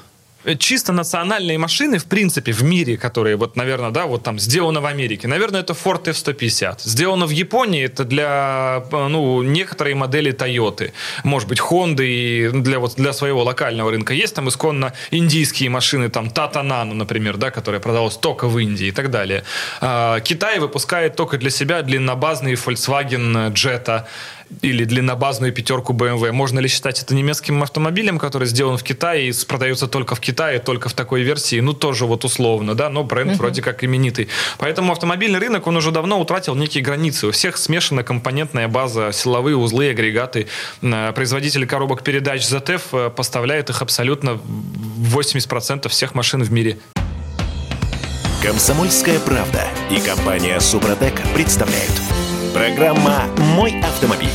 Speaker 3: чисто национальные машины, в принципе, в мире, которые, вот, наверное, да, вот там сделано в Америке, наверное, это Ford F-150. Сделано в Японии, это для, ну, некоторые модели Toyota. Может быть, Honda и для, вот, для своего локального рынка. Есть там исконно индийские машины, там Tata Nano, например, да, которая продалась только в Индии и так далее. А, Китай выпускает только для себя длиннобазные Volkswagen Jetta, или длиннобазную пятерку BMW. Можно ли считать это немецким автомобилем, который сделан в Китае и продается только в Китае, только в такой версии? Ну, тоже вот условно, да, но бренд uh-huh. вроде как именитый. Поэтому автомобильный рынок, он уже давно утратил некие границы. У всех смешана компонентная база, силовые узлы, агрегаты. Э, производитель коробок передач ZF э, поставляет их абсолютно 80% всех машин в мире.
Speaker 1: Комсомольская правда и компания Супротек представляют – Программа «Мой автомобиль».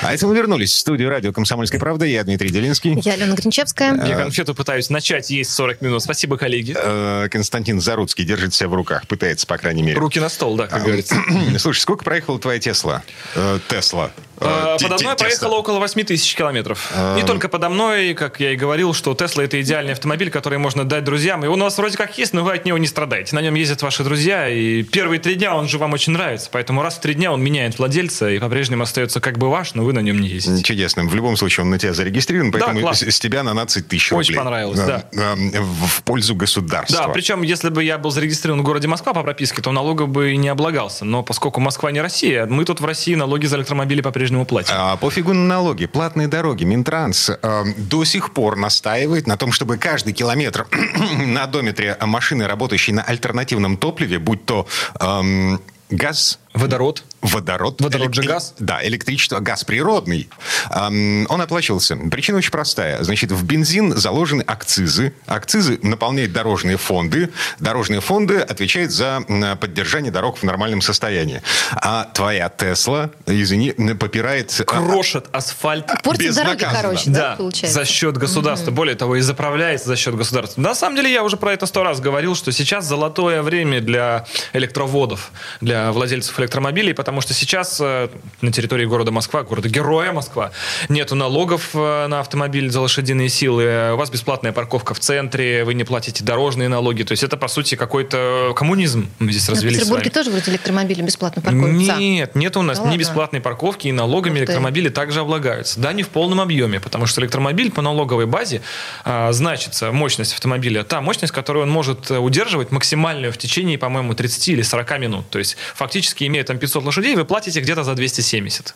Speaker 2: А это мы вернулись в студию радио «Комсомольская правда». Я Дмитрий Делинский.
Speaker 4: Я Алена Гринчевская.
Speaker 3: Я конфету пытаюсь начать есть 40 минут. Спасибо, коллеги.
Speaker 2: Э, Константин Заруцкий держит себя в руках. Пытается, по крайней мере.
Speaker 3: Руки на стол, да, как а, говорится. [clears throat]
Speaker 2: Слушай, сколько проехала твоя Тесла? Э, Тесла.
Speaker 3: Э, подо мной проехала около 8 тысяч километров. Не только подо мной, как я и говорил, что Тесла это идеальный автомобиль, который можно дать друзьям. И он у нас вроде как есть, но вы от него не страдаете. На нем ездят ваши друзья, и первые три дня он же вам очень нравится. Поэтому раз в три дня он меняет владельца и по-прежнему остается как бы ваш, но вы на нем не ездите
Speaker 2: чудесным. В любом случае, он на тебя зарегистрирован, поэтому да, с, тебя на 12 тысяч
Speaker 3: рублей. Очень понравилось, да.
Speaker 2: В пользу государства.
Speaker 3: Да, причем, если бы я был зарегистрирован в городе Москва по прописке, то налогов бы не облагался. Но поскольку Москва не Россия, мы тут в России налоги за электромобили по-прежнему платим.
Speaker 2: А, пофигу на налоги. Платные дороги. Минтранс э, до сих пор настаивает на том, чтобы каждый километр [clears throat] на одометре машины, работающей на альтернативном топливе, будь то... Эм, газ
Speaker 3: Водород.
Speaker 2: Водород.
Speaker 3: Водород же газ?
Speaker 2: Да, электричество, газ природный. Он оплачивался. Причина очень простая. Значит, в бензин заложены акцизы. Акцизы наполняют дорожные фонды. Дорожные фонды отвечают за поддержание дорог в нормальном состоянии. А твоя Тесла, извини, попирает...
Speaker 3: А, Крошит асфальт.
Speaker 4: Портит дороги, короче, да,
Speaker 3: да получается? за счет государства. Угу. Более того, и заправляется за счет государства. На самом деле, я уже про это сто раз говорил, что сейчас золотое время для электроводов, для владельцев электромобилей, потому что сейчас э, на территории города Москва, города Героя Москва, нету налогов э, на автомобиль за лошадиные силы, у вас бесплатная парковка в центре, вы не платите дорожные налоги. То есть это, по сути, какой-то коммунизм мы здесь
Speaker 4: Но
Speaker 3: развели
Speaker 4: в Петербурге тоже вроде электромобили бесплатно паркуются.
Speaker 3: Нет, нет у нас
Speaker 4: Да
Speaker 3: ни
Speaker 4: ладно?
Speaker 3: бесплатной парковки, и налогами электромобили также облагаются. Да, не в полном объеме, потому что электромобиль по налоговой базе а, значится мощность автомобиля, та мощность, которую он может э, удерживать максимальную в течение, по-моему, 30 или 40 минут. То есть фактически, имея там 500 лошадей, вы платите где-то за 270.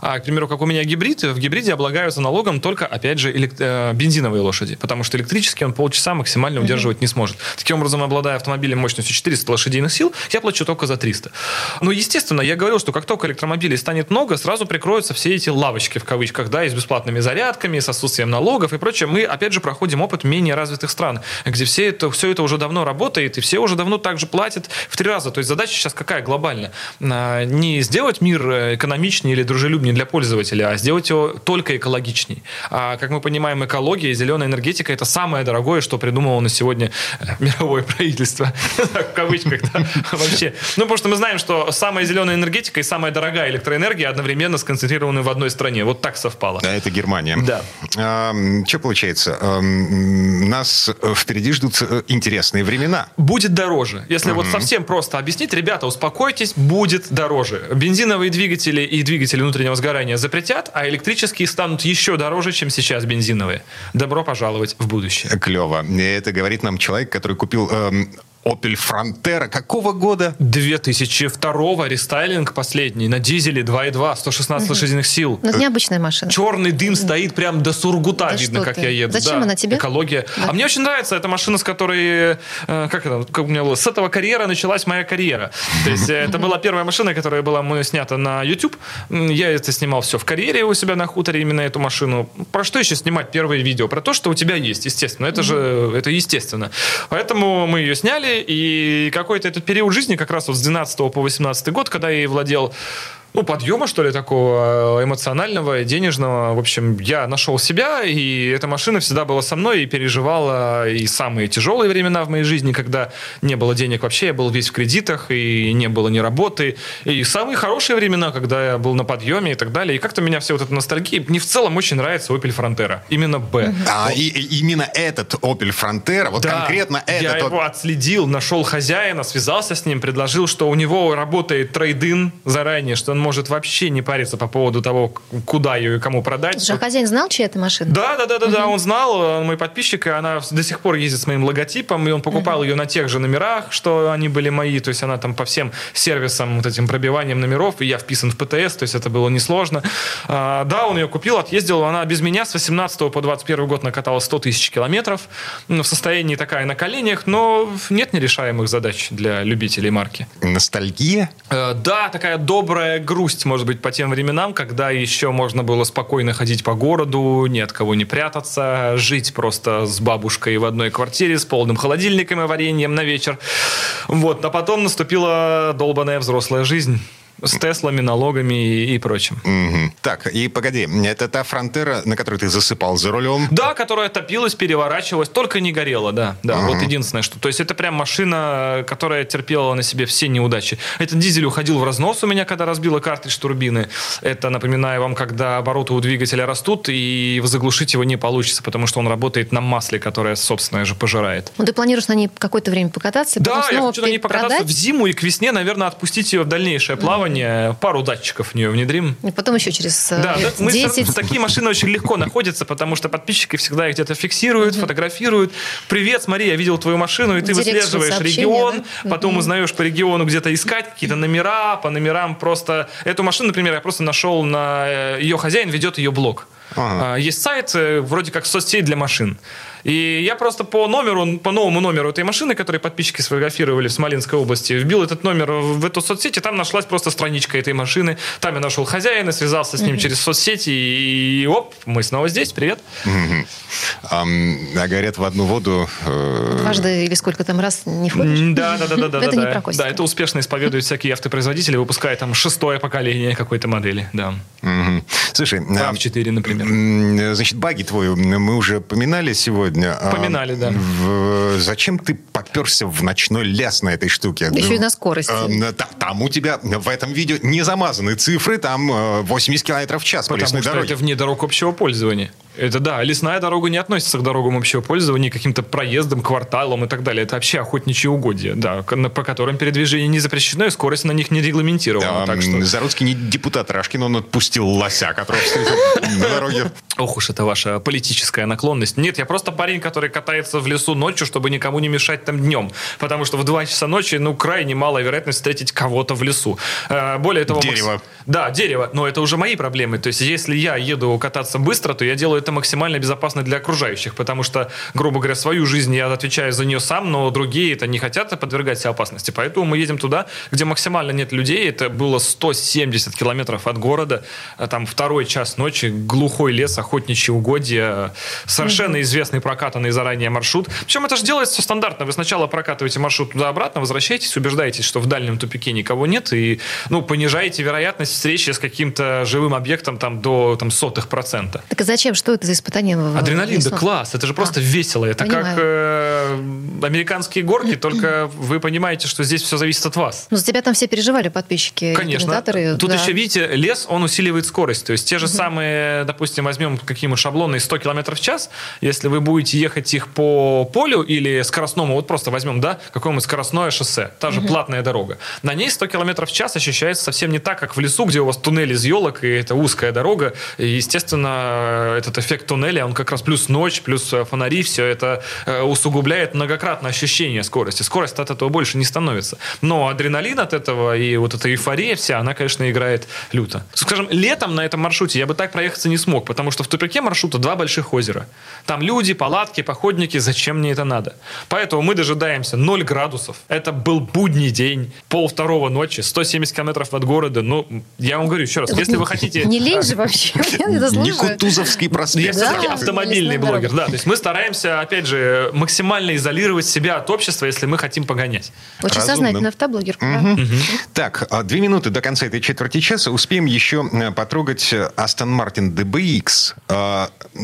Speaker 3: А, к примеру, как у меня гибрид, в гибриде облагаются налогом только, опять же, элек- э, бензиновые лошади, потому что электрический он полчаса максимально удерживать не сможет. Таким образом, обладая автомобилем мощностью 400 лошадиных сил, я плачу только за 300. Но, естественно, я говорил, что как только электромобилей станет много, сразу прикроются все эти лавочки, в кавычках, да, и с бесплатными зарядками, с отсутствием налогов и прочее. Мы, опять же, проходим опыт менее развитых стран, где все это, все это уже давно работает, и все уже давно также платят в три раза. То есть задача сейчас какая глобальная? А, Не сделать мир э, экономичнее или дружелюбнее для пользователя, а сделать его только экологичней. А, как мы понимаем, экология и зеленая энергетика – это самое дорогое, что придумало на сегодня э, [laughs] мировое правительство. [laughs] В кавычках, да, [laughs] вообще. Ну, потому что мы знаем, что самая зеленая энергетика и самая дорогая электроэнергия одновременно сконцентрированы в одной стране. Вот так совпало.
Speaker 2: А это Германия.
Speaker 3: Да.
Speaker 2: что получается? Ам, Нас э, впереди ждут интересные времена.
Speaker 3: будет дороже. Если вот совсем просто объяснить, ребята, успокойтесь, будет дороже. Бензиновые двигатели и двигатели внутреннего сгорания запретят, а электрические станут еще дороже, чем сейчас бензиновые. Добро пожаловать в будущее.
Speaker 2: Клево. Это говорит нам человек, который купил эм, Opel Frontera. Какого года?
Speaker 3: 2002 рестайлинг последний на дизеле 2.2, 116 лошадиных сил.
Speaker 4: Но это необычная машина.
Speaker 3: Черный дым стоит прям до Сургута,
Speaker 4: Да
Speaker 3: видно, как
Speaker 4: ты.
Speaker 3: я еду.
Speaker 4: Зачем
Speaker 3: Да,
Speaker 4: она тебе?
Speaker 3: Экология. А мне очень нравится эта машина, с которой, э, как это, как у меня было, с этого карьера началась моя карьера. То есть э, это была первая машина, которая была мною снята на YouTube. Я это снимал все в карьере у себя на хуторе, именно эту машину. Про что еще снимать первые видео? Про то, что у тебя есть, естественно. Это же, это естественно. Поэтому мы ее сняли, и какой-то этот период жизни, как раз вот с 12 по 18 год, когда я ей владел ну, подъема, что ли, такого э, эмоционального, денежного. В общем, я нашел себя, и эта машина всегда была со мной и переживала и самые тяжелые времена в моей жизни, когда не было денег вообще, я был весь в кредитах, и не было ни работы, и самые хорошие времена, когда я был на подъеме и так далее. И как-то меня все вот эта ностальгия, мне в целом очень нравится Opel Frontera. Именно Б.
Speaker 2: А, и, и именно этот Opel Frontera, вот
Speaker 3: Да,
Speaker 2: конкретно
Speaker 3: я
Speaker 2: этот... вот-
Speaker 3: его отследил, нашел хозяина, связался с ним, предложил, что у него работает трейдин заранее, что он может вообще не париться по поводу того, куда ее и кому продать.
Speaker 4: Слушай, а хозяин знал, чья это машина?
Speaker 3: Да, да, да, да, да, он знал, э, мой подписчик, и она до сих пор ездит с моим логотипом, и он покупал ее на тех же номерах, что они были мои, то есть она там по всем сервисам, вот этим пробиванием номеров, и я вписан в ПТС, то есть это было несложно. А, да, он ее купил, отъездил, она без меня с 18 по 21 год накатала 100 тысяч километров, ну, в состоянии такая на коленях, но нет нерешаемых задач для любителей марки.
Speaker 2: Ностальгия?
Speaker 3: Э, Да, такая добрая грусть, может быть, по тем временам, когда еще можно было спокойно ходить по городу, ни от кого не прятаться, жить просто с бабушкой в одной квартире с полным холодильником и вареньем на вечер. Вот, а потом наступила долбанная взрослая жизнь с Теслами, налогами и, и прочим.
Speaker 2: Мгм. Так, и погоди, это та Фронтера, на которой ты засыпал за рулем?
Speaker 3: Да, которая топилась, переворачивалась, только не горела, да. Да, вот единственное, что... То есть это прям машина, которая терпела на себе все неудачи. Этот дизель уходил в разнос у меня, когда разбила картридж турбины. Это, напоминаю вам, когда обороты у двигателя растут, и заглушить его не получится, потому что он работает на масле, которое собственное же пожирает.
Speaker 4: Ну, ты планируешь на ней какое-то время покататься,
Speaker 3: Да,
Speaker 4: потом
Speaker 3: я хочу на ней покататься
Speaker 4: продать,
Speaker 3: в зиму и к весне, наверное, отпустить ее в дальнейшее плавание. Пару датчиков в нее внедрим.
Speaker 4: и потом еще через э,
Speaker 3: Да,
Speaker 4: лет
Speaker 3: мы
Speaker 4: 10.
Speaker 3: с- такие машины очень легко находятся, потому что подписчики всегда их где-то фиксируют, фотографируют. Привет, смотри, я видел твою машину, и ты
Speaker 4: Директ
Speaker 3: выслеживаешь регион,
Speaker 4: да?
Speaker 3: потом узнаешь по региону где-то искать какие-то номера, по номерам просто... Эту машину, например, я просто нашел на... э, Ее хозяин ведет ее блог.
Speaker 2: Ага.
Speaker 3: А, Есть сайт, э, вроде как соцсеть для машин. И я просто по номеру, по новому номеру этой машины, который подписчики сфотографировали в Смоленской области, вбил этот номер в эту соцсеть, и там нашлась просто страничка этой машины. Там я нашел хозяина, связался с ним через соцсети, и оп, мы снова здесь, привет.
Speaker 2: А говорят, в одну воду... э,
Speaker 4: Дважды или сколько там раз не входишь?
Speaker 3: М, Да, да, да, да, [laughs] да.
Speaker 4: Это
Speaker 3: да,
Speaker 4: не
Speaker 3: да.
Speaker 4: про Костика.
Speaker 3: Да, это успешно исповедуют всякие автопроизводители, выпуская там шестое поколение какой-то модели, да.
Speaker 2: Слушай, а,
Speaker 3: RAV4, например.
Speaker 2: значит, баги твою мы уже поминали сегодня. А,
Speaker 3: Поминали, да.
Speaker 2: в- зачем ты поперся в ночной ляс на этой штуке?
Speaker 4: Еще и на скорости.
Speaker 2: Э, та- Там у тебя в этом видео не замазаны цифры, там э, 80 километров в час по
Speaker 3: Потому
Speaker 2: лесной
Speaker 3: что
Speaker 2: дороге.
Speaker 3: это вне дорог общего пользования. Это да, лесная дорога не относится к дорогам общего пользования, каким-то проездам, кварталам и так далее. Это вообще охотничьи угодья, да, по которым передвижение не запрещено, и скорость на них не регламентирована.
Speaker 2: Да,
Speaker 3: так что...
Speaker 2: Заруцкий не депутат Рашкин, он отпустил лося, которого встретил [laughs] на дороге.
Speaker 3: Ох уж это ваша политическая наклонность. Нет, я просто парень, который катается в лесу ночью, чтобы никому не мешать там днем. Потому что в 2 часа ночи, ну, крайне малая вероятность встретить кого-то в лесу. Э, Более того... макс-
Speaker 2: Дерево.
Speaker 3: Да, дерево. Но это уже мои проблемы. То есть, если я еду кататься быстро, то я делаю это максимально безопасно для окружающих. Потому что, грубо говоря, свою жизнь я отвечаю за нее сам, но другие это не хотят подвергать себя опасности. Поэтому мы едем туда, где максимально нет людей. Это было 170 километров от города. А Там второй час ночи, глухой лес, охотничьи угодья. Совершенно известный прокатанный заранее маршрут. Причем это же делается стандартно. Вы сначала прокатываете маршрут туда-обратно, возвращаетесь, убеждаетесь, что в дальнем тупике никого нет, и ну, понижаете вероятность встречи с каким-то живым объектом там, до там, сотых процента.
Speaker 4: Так а зачем? Что это за испытание?
Speaker 3: Адреналин, да класс, это же просто весело. Это как
Speaker 4: понимаю.
Speaker 3: э, американские горки, только [clears throat] вы понимаете, что здесь все зависит от вас.
Speaker 4: Ну, за тебя там все переживали, подписчики,
Speaker 3: Конечно. Тут
Speaker 4: да.
Speaker 3: еще, видите, лес, он усиливает скорость. То есть те же самые, допустим, возьмем какие мы шаблоны 100 км в час, если вы будете ехать их по полю или скоростному, вот просто возьмем, да, какое-нибудь скоростное шоссе, та же платная дорога. На ней 100 км в час ощущается совсем не так, как в лесу, где у вас туннель из елок, и это узкая дорога. И, естественно, этот эффект туннеля, он как раз плюс ночь, плюс э, фонари, все это э, усугубляет многократно ощущение скорости. Скорость от этого больше не становится. Но адреналин от этого и вот эта эйфория вся, она, конечно, играет люто. Скажем, летом на этом маршруте я бы так проехаться не смог, потому что в тупике маршрута два больших озера. Там люди, палатки, походники, зачем мне это надо? Поэтому мы дожидаемся 0 градусов. Это был будний день, пол второго ночи, 170 километров от города. Ну, я вам говорю еще раз, если вы хотите...
Speaker 4: Не лень же вообще.
Speaker 2: Не. Кутузовский
Speaker 3: Ну, Я все-таки автомобильный блогер, да. То есть мы стараемся, опять же, максимально изолировать себя от общества, если мы хотим погонять.
Speaker 4: Очень
Speaker 2: Разумно.
Speaker 4: сознательный автоблогер. да.
Speaker 2: Так, а, две минуты до конца этой четверти часа. Успеем еще э, потрогать Aston Martin DBX.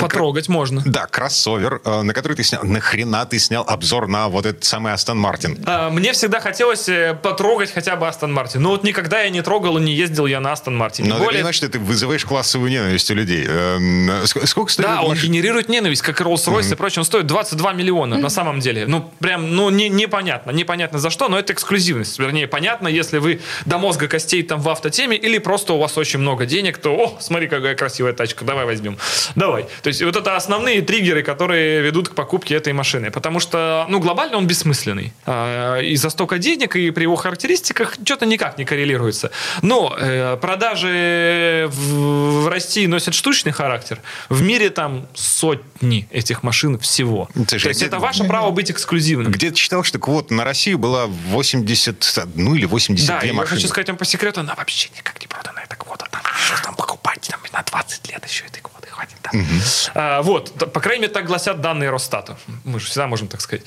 Speaker 3: Потрогать можно.
Speaker 2: Да, кроссовер, э, на который ты снял. Нахрена ты снял обзор на вот этот самый Aston Martin?
Speaker 3: А, Мне всегда хотелось э, потрогать хотя бы Астон Мартин. Но вот никогда я не трогал и не ездил я на Астон Мартине.
Speaker 2: Но ты
Speaker 3: Более-
Speaker 2: понимаешь, что ты вызываешь классовую ненависть у людей. Эм, ск- Сколько стоит
Speaker 3: Да, он
Speaker 2: машина?
Speaker 3: генерирует ненависть, как и Rolls-Royce и прочее. Он стоит 22 миллиона на самом деле. Ну, прям, ну, не, непонятно. Непонятно за что, но это эксклюзивность. Вернее, понятно, если вы до мозга костей там в автотеме, или просто у вас очень много денег, то, о, смотри, какая красивая тачка, давай возьмем. Давай. То есть вот это основные триггеры, которые ведут к покупке этой машины. Потому что, ну, глобально он бессмысленный. А, И за столько денег, и при его характеристиках что-то никак не коррелируется. Но э, продажи в, в России носят штучный характер. В мире там сотни этих машин всего.
Speaker 2: Слушай,
Speaker 3: То есть это ваше право быть эксклюзивным.
Speaker 2: Где-то читал, что квота на Россию была 81 или 82
Speaker 3: Да, и я
Speaker 2: машины.
Speaker 3: хочу сказать вам по секрету, она вообще никак не продана, эта квота. Там, там покупать там, на 20 лет еще этой квоты хватит. да. А, вот, по крайней мере, так гласят данные Росстата. Мы же всегда можем так сказать.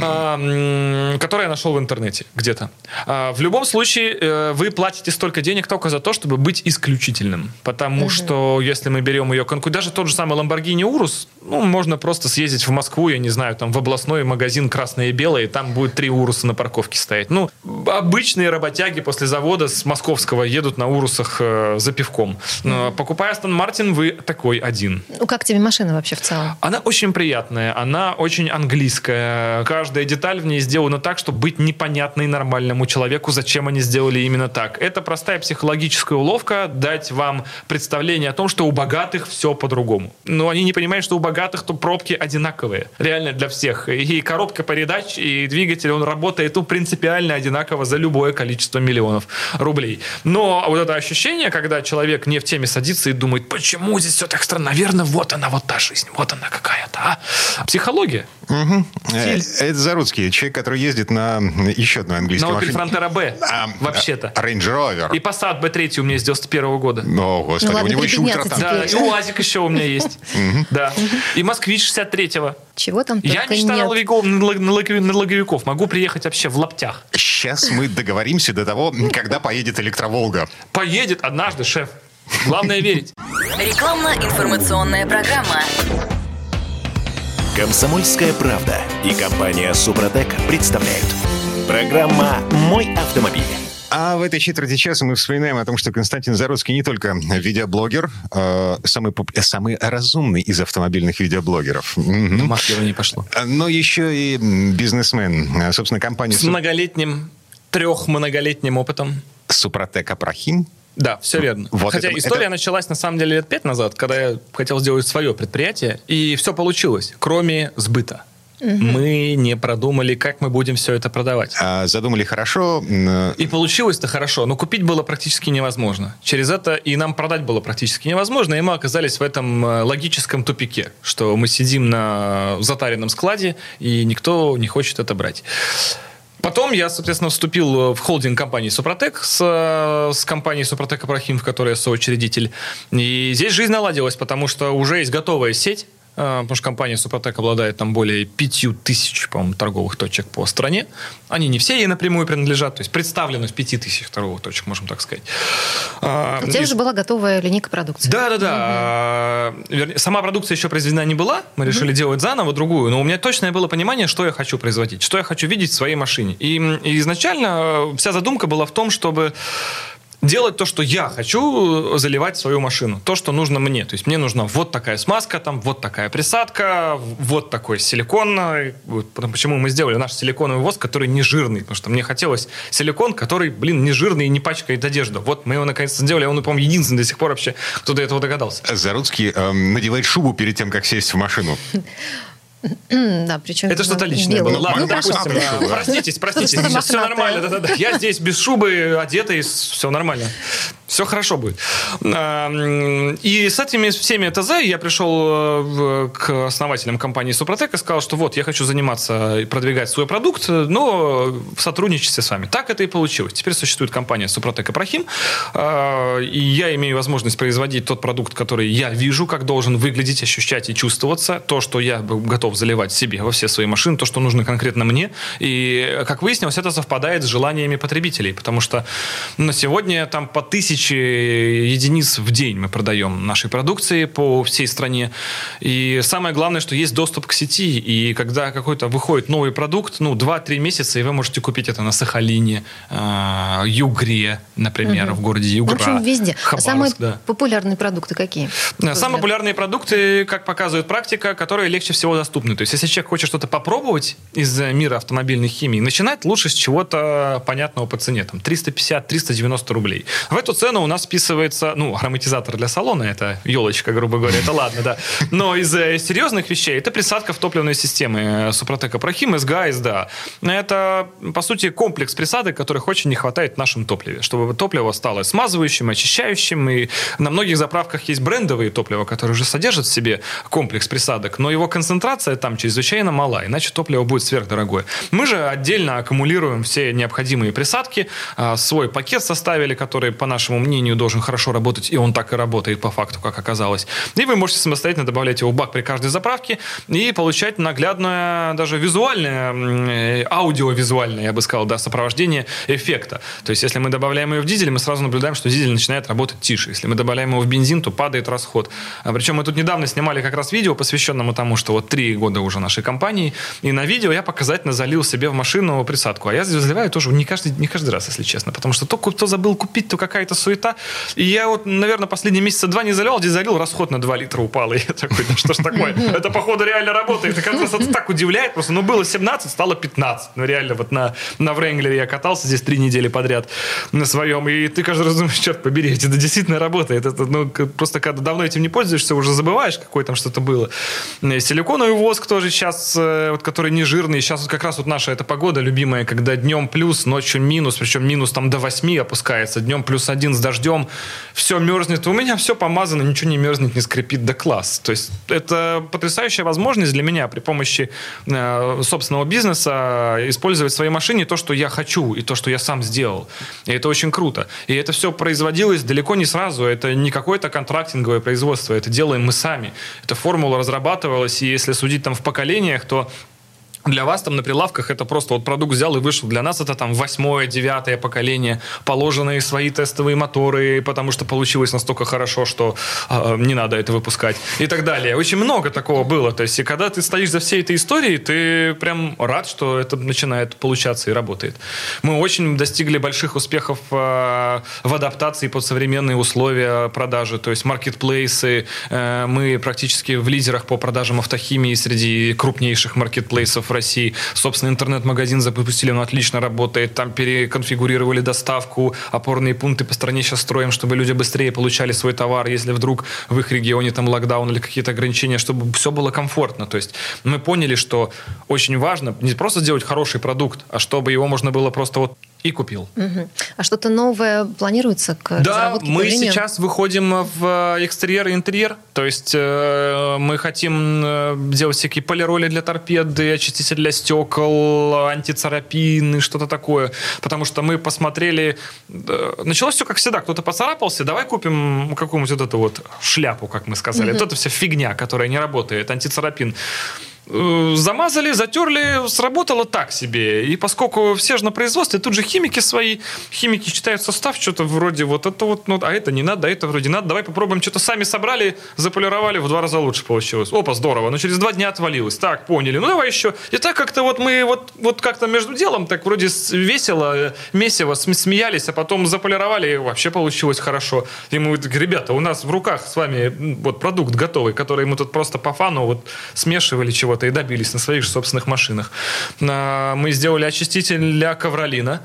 Speaker 3: А, м, которые я нашел в интернете где-то. А, в любом случае, э, вы платите столько денег только за то, чтобы быть исключительным. Потому что если мы берем ее конкурент, даже тот же самый Lamborghini Urus, ну, можно просто съездить в Москву, я не знаю, там в областной магазин красное и белое, и там будет три Уруса на парковке стоять. Ну, обычные работяги после завода с московского едут на Урусах э, за пивком. Но, покупая Астон Мартин, вы такой один.
Speaker 4: Ну, как тебе машина вообще в целом?
Speaker 3: Она очень приятная, она очень английская. Каждая деталь в ней сделана так, чтобы быть непонятной нормальному человеку, зачем они сделали именно так. Это простая психологическая уловка дать вам представление о том, что у богатых все по-другому. Но они не понимают, что у богатых то пробки одинаковые. Реально для всех. И коробка передач, и двигатель, он работает ну, принципиально одинаково за любое количество миллионов рублей. Но вот это ощущение, когда человек не в теме садится и думает, почему здесь все так странно, наверное, вот она, вот та жизнь, вот она какая-то, а? Психология.
Speaker 2: Э, Это Заруцкий, человек, который ездит на еще одной английской
Speaker 3: На Opel
Speaker 2: машине.
Speaker 3: Frontera B,
Speaker 2: А,
Speaker 3: вообще-то.
Speaker 2: а, Range Rover.
Speaker 3: И Passat B3 у меня с 91 года.
Speaker 2: О, господи,
Speaker 4: Ну ладно,
Speaker 2: у него еще
Speaker 4: прибедняться
Speaker 2: ультра
Speaker 3: Да, и. УАЗик еще у меня есть. Да. И Москвич 63-го.
Speaker 4: Чего там
Speaker 3: Я мечтаю на
Speaker 4: нет.
Speaker 3: логовиков, на лог- на лог- на логовиков. Могу приехать вообще в лаптях.
Speaker 2: Сейчас мы договоримся до того, когда поедет электроволга.
Speaker 3: Поедет однажды, шеф. Главное верить.
Speaker 5: Рекламно-информационная программа.
Speaker 1: Комсомольская правда и компания Супротек представляют. Программа «Мой автомобиль».
Speaker 2: А в этой четверти часа мы вспоминаем о том, что Константин Заруцкий не только видеоблогер, а самый, поп- самый разумный из автомобильных видеоблогеров.
Speaker 3: Масло не пошло.
Speaker 2: но еще и бизнесмен. Собственно, компания
Speaker 3: С многолетним, трех-многолетним опытом.
Speaker 2: Супротек Апрахим
Speaker 3: Да, все верно.
Speaker 2: Вот
Speaker 3: Хотя
Speaker 2: это-
Speaker 3: история
Speaker 2: это-
Speaker 3: началась на самом деле лет пять назад, когда я хотел сделать свое предприятие, и все получилось, кроме сбыта. Мы не продумали, как мы будем все это продавать.
Speaker 2: а, задумали хорошо. м,
Speaker 3: И получилось-то хорошо, но купить было практически невозможно. Через это и нам продать было практически невозможно, и мы оказались в этом э, логическом тупике, что мы сидим на затаренном складе, и никто не хочет это брать. Потом я, соответственно, вступил в холдинг компании «Супротек» с, э, с компанией «Супротек Апрахим», в которой я соучредитель. И здесь жизнь наладилась, потому что уже есть готовая сеть, э, потому что компания «Супротек» обладает там более пятью тысяч, по-моему, торговых точек по стране. Они не все ей напрямую принадлежат, то есть представлены в пяти тысячах торговых точек, можем так сказать. А,
Speaker 4: У тебя же была готовая линейка продукции.
Speaker 3: да, да, да. А, вернее, Сама продукция еще произведена не была. Мы решили делать заново другую. Но у меня точное было понимание, что я хочу производить, что я хочу видеть в своей машине. И изначально э, вся задумка была в том, чтобы делать то, что я хочу заливать в свою машину. То, что нужно мне. То есть мне нужна вот такая смазка, там, вот такая присадка, вот такой силикон. э, Вот потом почему мы сделали наш силиконовый воск, который не жирный. Потому что мне хотелось силикон, который, блин, не жирный и не пачкает одежду. Вот мы его наконец-то сделали. Он, по-моему, единственный до сих пор вообще, кто до этого догадался.
Speaker 2: Заруцкий эм, надевает шубу перед тем, как сесть в машину. [laughs]
Speaker 4: Да, причем
Speaker 3: Это что-то личное
Speaker 4: белую.
Speaker 3: было. Ладно,
Speaker 4: Ну,
Speaker 3: допустим. да. Проститесь, проститесь. Сейчас все нормально. Да-да-да. Я здесь без шубы, одетый, все нормально. Все хорошо будет. И с этими всеми ТЗ я пришел э, к основателям компании Супротек и сказал, что вот, я хочу заниматься и продвигать свой продукт, но в сотрудничестве с вами. Так это и получилось. Теперь существует компания Супротек Апрахим, а, и я имею возможность производить тот продукт, который я вижу, как должен выглядеть, ощущать и чувствоваться. То, что я бы готов заливать себе во все свои машины, то, что нужно конкретно мне. И, как выяснилось, это совпадает с желаниями потребителей, потому что на сегодня там по тысяче единиц в день мы продаем нашей продукции по всей стране. И самое главное, что есть доступ к сети. И когда какой-то выходит новый продукт, ну, 2-3 месяца, и вы можете купить это на Сахалине, э, Югре, например, в городе
Speaker 4: В
Speaker 3: Югра.
Speaker 4: общем, везде.
Speaker 3: Хабаровск,
Speaker 4: самые
Speaker 3: да.
Speaker 4: популярные продукты какие?
Speaker 3: Самые популярные продукты, как показывает практика, которые легче всего доступны. То есть, если человек хочет что-то попробовать из э, мира автомобильной химии, начинать лучше с чего-то понятного по цене. Там 350-390 рублей. В эту цену у нас вписывается, ну, ароматизатор для салона, это елочка, грубо говоря, это ладно, да. Но из э, серьезных вещей это присадка в топливной системы э, Супротека Прохим, СГА, СДА. Это, по сути, комплекс присадок, которых очень не хватает в нашем топливе, чтобы топливо стало смазывающим, очищающим. И на многих заправках есть брендовые топлива, которые уже содержат в себе комплекс присадок, но его концентрация там чрезвычайно мала, иначе топливо будет сверхдорогое. Мы же отдельно аккумулируем все необходимые присадки, а, свой пакет составили, который, по нашему мнению, должен хорошо работать, и он так и работает по факту, как оказалось. И вы можете самостоятельно добавлять его в бак при каждой заправке и получать наглядное, даже визуальное, э, аудиовизуальное, я бы сказал, да, сопровождение эффекта. То есть, если мы добавляем ее в дизель, мы сразу наблюдаем, что дизель начинает работать тише. Если мы добавляем его в бензин, то падает расход. А причем мы тут недавно снимали как раз видео, посвященному тому, что вот три года уже нашей компании, и на видео я показательно залил себе в машину присадку. А я заливаю тоже не каждый, не каждый раз, если честно, потому что то кто забыл купить, то какая-то суета. И я вот, наверное, последние месяца два не заливал, здесь залил, расход на 2 литра упал. [laughs] И я такой, да что ж такое? [laughs] Это, походу, реально работает. И как раз это так удивляет просто. Ну, было 17, стало 15. Ну, реально, вот на, на Вренглере я катался здесь три недели подряд на своем. И ты каждый раз думаешь, черт побери, это действительно работает. Это, ну, просто когда давно этим не пользуешься, уже забываешь, какое там что-то было. Э, Силиконовый воск тоже сейчас, э, вот, который не жирный. Сейчас вот как раз вот наша эта погода любимая, когда днем плюс, ночью минус, причем минус там до 8 опускается, днем плюс один с дождем, все мерзнет. У меня все помазано, ничего не мерзнет, не скрипит, да класс. То есть это потрясающая возможность для меня при помощи э, собственного бизнеса использовать в своей машине то, что я хочу и то, что я сам сделал. И это очень круто. И это все производилось далеко не сразу. Это не какое-то контрактинговое производство. Это делаем мы сами. Эта формула разрабатывалась, и если судить там в поколениях, то Для вас там на прилавках это просто вот продукт взял и вышел. Для нас это там восьмое, девятое поколение, положенные свои тестовые моторы, потому что получилось настолько хорошо, что э, не надо это выпускать и так далее. Очень много такого было. То есть, и когда ты стоишь за всей этой историей, ты прям рад, что это начинает получаться и работает. Мы очень достигли больших успехов э, в адаптации под современные условия продажи, то есть маркетплейсы. Э, мы практически в лидерах по продажам автохимии среди крупнейших маркетплейсов России. Собственно, интернет-магазин запустили, он отлично работает. Там переконфигурировали доставку, опорные пункты по стране сейчас строим, чтобы люди быстрее получали свой товар, если вдруг в их регионе там локдаун или какие-то ограничения, чтобы все было комфортно. То есть мы поняли, что очень важно не просто сделать хороший продукт, а чтобы его можно было просто вот и купил.
Speaker 4: Угу. А что-то новое планируется к
Speaker 3: да, мы
Speaker 4: появлению?
Speaker 3: сейчас выходим в экстерьер и интерьер. То есть э, мы хотим э, делать всякие полироли для торпеды, очиститель для стекол, антицарапины, что-то такое. Потому что мы посмотрели... Э, началось все как всегда. Кто-то поцарапался, давай купим какую-нибудь вот эту вот шляпу, как мы сказали.
Speaker 4: Мгм.
Speaker 3: Вот это вся фигня, которая не работает, антицарапин. Э, Замазали, затерли, сработало так себе. И поскольку все же на производстве, тут же химики свои, химики читают состав, что-то вроде вот это вот, ну, а это не надо, а это вроде надо. Давай попробуем, что-то сами собрали, заполировали, в два раза лучше получилось. Опа, здорово, но через два дня отвалилось. Так, поняли, ну давай еще. И так как-то вот мы вот, вот как-то между делом так вроде весело, э, месиво см- смеялись, а потом заполировали, и вообще получилось хорошо. И мы говорим, ребята, у нас в руках с вами вот продукт готовый, который мы тут просто по фану вот смешивали чего-то и добились на своих же собственных машинах. Мы сделали очиститель для ковролина,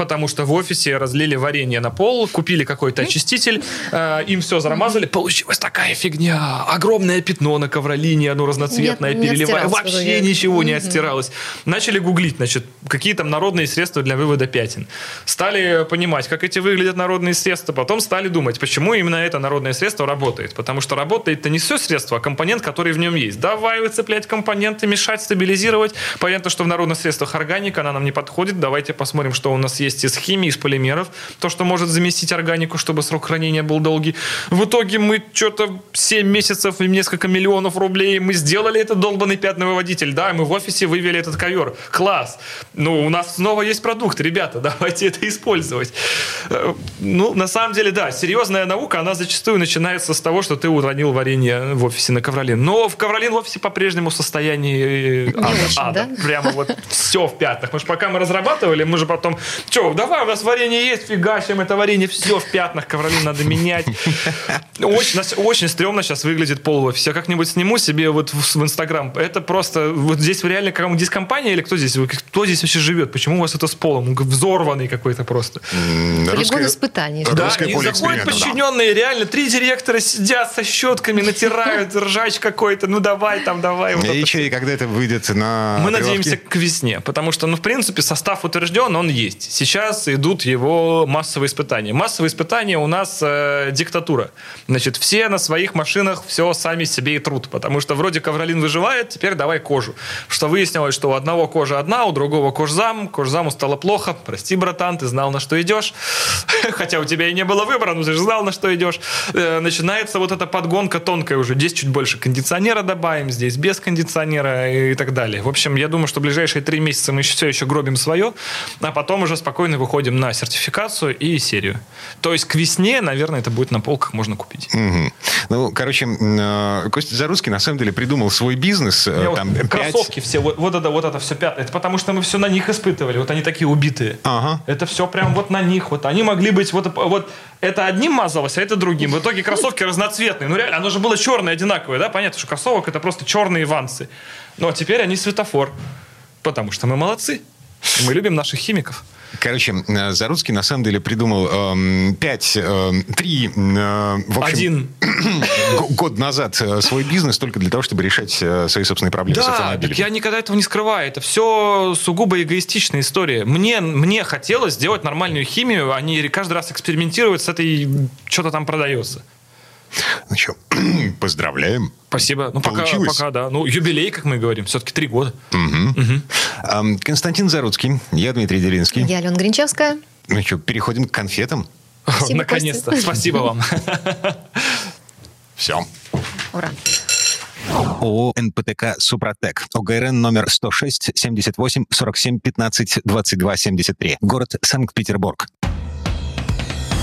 Speaker 3: потому что в офисе разлили варенье на пол, купили какой-то очиститель, э, им все зарамазали, получилась такая фигня, огромное пятно на ковролине, оно разноцветное, переливая, вообще ничего не отстиралось. Начали гуглить, значит, какие там народные средства для вывода пятен. Стали понимать, как эти выглядят народные средства, потом стали думать, почему именно это народное средство работает. Потому что работает-то не все средство, а компонент, который в нем есть. Давай выцеплять компоненты, мешать, стабилизировать. Понятно, что в народных средствах органика, она нам не подходит. Давайте посмотрим, что у нас есть из химии, из полимеров. То, что может заместить органику, чтобы срок хранения был долгий. В итоге мы что-то 7 месяцев и несколько миллионов рублей мы сделали этот долбанный пятновыводитель. Да, мы в офисе вывели этот ковер. Класс. Ну, у нас снова есть продукт, ребята, [laughs] давайте это использовать. Э, Ну, на самом деле, да, серьезная наука, она зачастую начинается с того, что ты уронил варенье в офисе на ковролин. Но в ковролин в офисе по-прежнему в состоянии э, ада,
Speaker 4: очень,
Speaker 3: ада.
Speaker 4: да?
Speaker 3: Прямо вот все в пятнах. Мы же пока мы разрабатывали, мы же потом, что, давай, у нас варенье есть, фигачим это варенье, все в пятнах, ковролин надо менять. Очень, очень стрёмно сейчас выглядит пол в офисе. Я как-нибудь сниму себе вот в, в Инстаграм. Это просто, вот здесь реально, как- здесь компания или кто здесь? Кто здесь вообще живет? Почему у вас это с полом? Он Взорванный какой-то просто.
Speaker 4: Полигон испытаний.
Speaker 2: Да,
Speaker 3: и заходят подчиненные, реально, три директора сидят со щетками, натирают, ржач какой-то, ну давай там, давай. вот
Speaker 2: И что, и когда это выйдет на
Speaker 3: мы надеемся к весне, потому что, ну, в принципе, состав утвержден, он есть. Сейчас идут его массовые испытания. Массовые испытания у нас э, диктатура. Значит, все на своих машинах все сами себе и труд, потому что вроде ковролин выживает, теперь давай кожу. Что выяснилось, что у одного кожа одна, у другого кожзам, кожзаму стало плохо. Прости, братан, ты знал, на что идешь. [laughs] Хотя у тебя и не было выбора, но ты же знал, на что идешь. Э, Начинается вот эта подгонка тонкая уже. Здесь чуть больше кондиционера добавим, здесь без кондиционера и так далее. В общем, я думаю, что ближайшие три месяца мы все еще гробим свое, а потом уже спокойно выходим на сертификацию и серию. То есть к весне, наверное, это будет на полках можно купить.
Speaker 2: Мгм. Ну, короче, э, Костя Зарусский на самом деле придумал свой бизнес. э,
Speaker 3: меня вот
Speaker 2: Там, пять-
Speaker 3: кроссовки все, вот, вот это, вот это все пятое. Это потому что мы все на них испытывали. Вот они такие убитые.
Speaker 2: Ага.
Speaker 3: Это все прям вот на них. Вот они могли быть вот, вот это одним мазалось, а это другим. В итоге кроссовки разноцветные. Ну реально, оно же было черное, одинаковое, да? Понятно, что кроссовок это просто черные вансы. Ну а теперь они светофор. Потому что мы молодцы. Мы любим наших химиков.
Speaker 2: Короче, э, Заруцкий на самом деле придумал эм, пять, эм, три, э, в общем,
Speaker 3: Один. [clears throat]
Speaker 2: год назад э, свой бизнес только для того, чтобы решать э, свои собственные проблемы с
Speaker 3: Да, так я никогда этого не скрываю. Это все сугубо эгоистичная история. Мне, мне хотелось сделать нормальную химию, а не каждый раз экспериментировать с этой, что-то там продается.
Speaker 2: Ну что, [clears throat] поздравляем.
Speaker 3: Спасибо. Ну, пока,
Speaker 2: Получилось?
Speaker 3: пока, да. Ну, юбилей, как мы говорим, все-таки три года.
Speaker 2: Эм, Константин Заруцкий, я Дмитрий Делинский.
Speaker 4: Я Алена Гринчевская.
Speaker 2: Ну что, переходим к конфетам.
Speaker 4: Спасибо,
Speaker 3: Наконец-то.
Speaker 4: Костя.
Speaker 3: Спасибо вам.
Speaker 2: Все.
Speaker 4: Ура.
Speaker 2: ООО «НПТК Супротек». ОГРН номер 106 78 47 15 22 73. Город Санкт-Петербург.